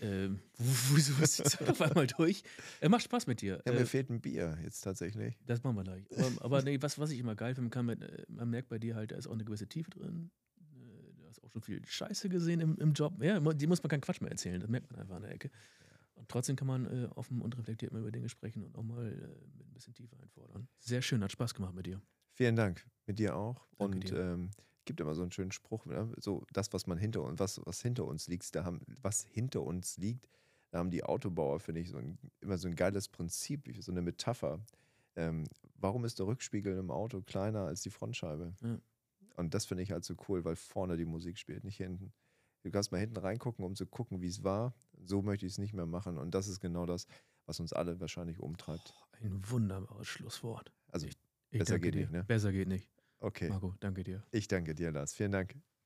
Ähm, wieso ist die Zeit auf einmal durch? Äh, macht Spaß mit dir. Ja, äh, mir fehlt ein Bier jetzt tatsächlich. das machen wir gleich. Aber, aber nee, was, was ich immer geil finde, man, äh, man merkt bei dir halt, da ist auch eine gewisse Tiefe drin. Äh, Du hast auch schon viel Scheiße gesehen im, im Job. Ja, die muss man keinen Quatsch mehr erzählen. Das merkt man einfach an der Ecke. Und trotzdem kann man äh, offen und reflektiert mal über Dinge sprechen und auch mal äh, ein bisschen Tiefe einfordern. Sehr schön, hat Spaß gemacht mit dir. Vielen Dank. Mit dir auch. Danke und dir. ähm, gibt immer so einen schönen Spruch, ne? so das, was man hinter uns, was, was hinter uns liegt, da haben, was hinter uns liegt, da haben die Autobauer, finde ich, so ein, immer so ein geiles Prinzip, so eine Metapher. Ähm, warum ist der Rückspiegel im Auto kleiner als die Frontscheibe? Ja. Und das finde ich halt so cool, weil vorne die Musik spielt, nicht hinten. Du kannst mal hinten reingucken, um zu gucken, wie es war. So möchte ich es nicht mehr machen. Und das ist genau das, was uns alle wahrscheinlich umtreibt. Ein wunderbares Schlusswort. Also, ich besser danke geht dir. nicht, ne? Besser geht nicht. Okay. Marco, danke dir. Ich danke dir, Lars. Vielen Dank.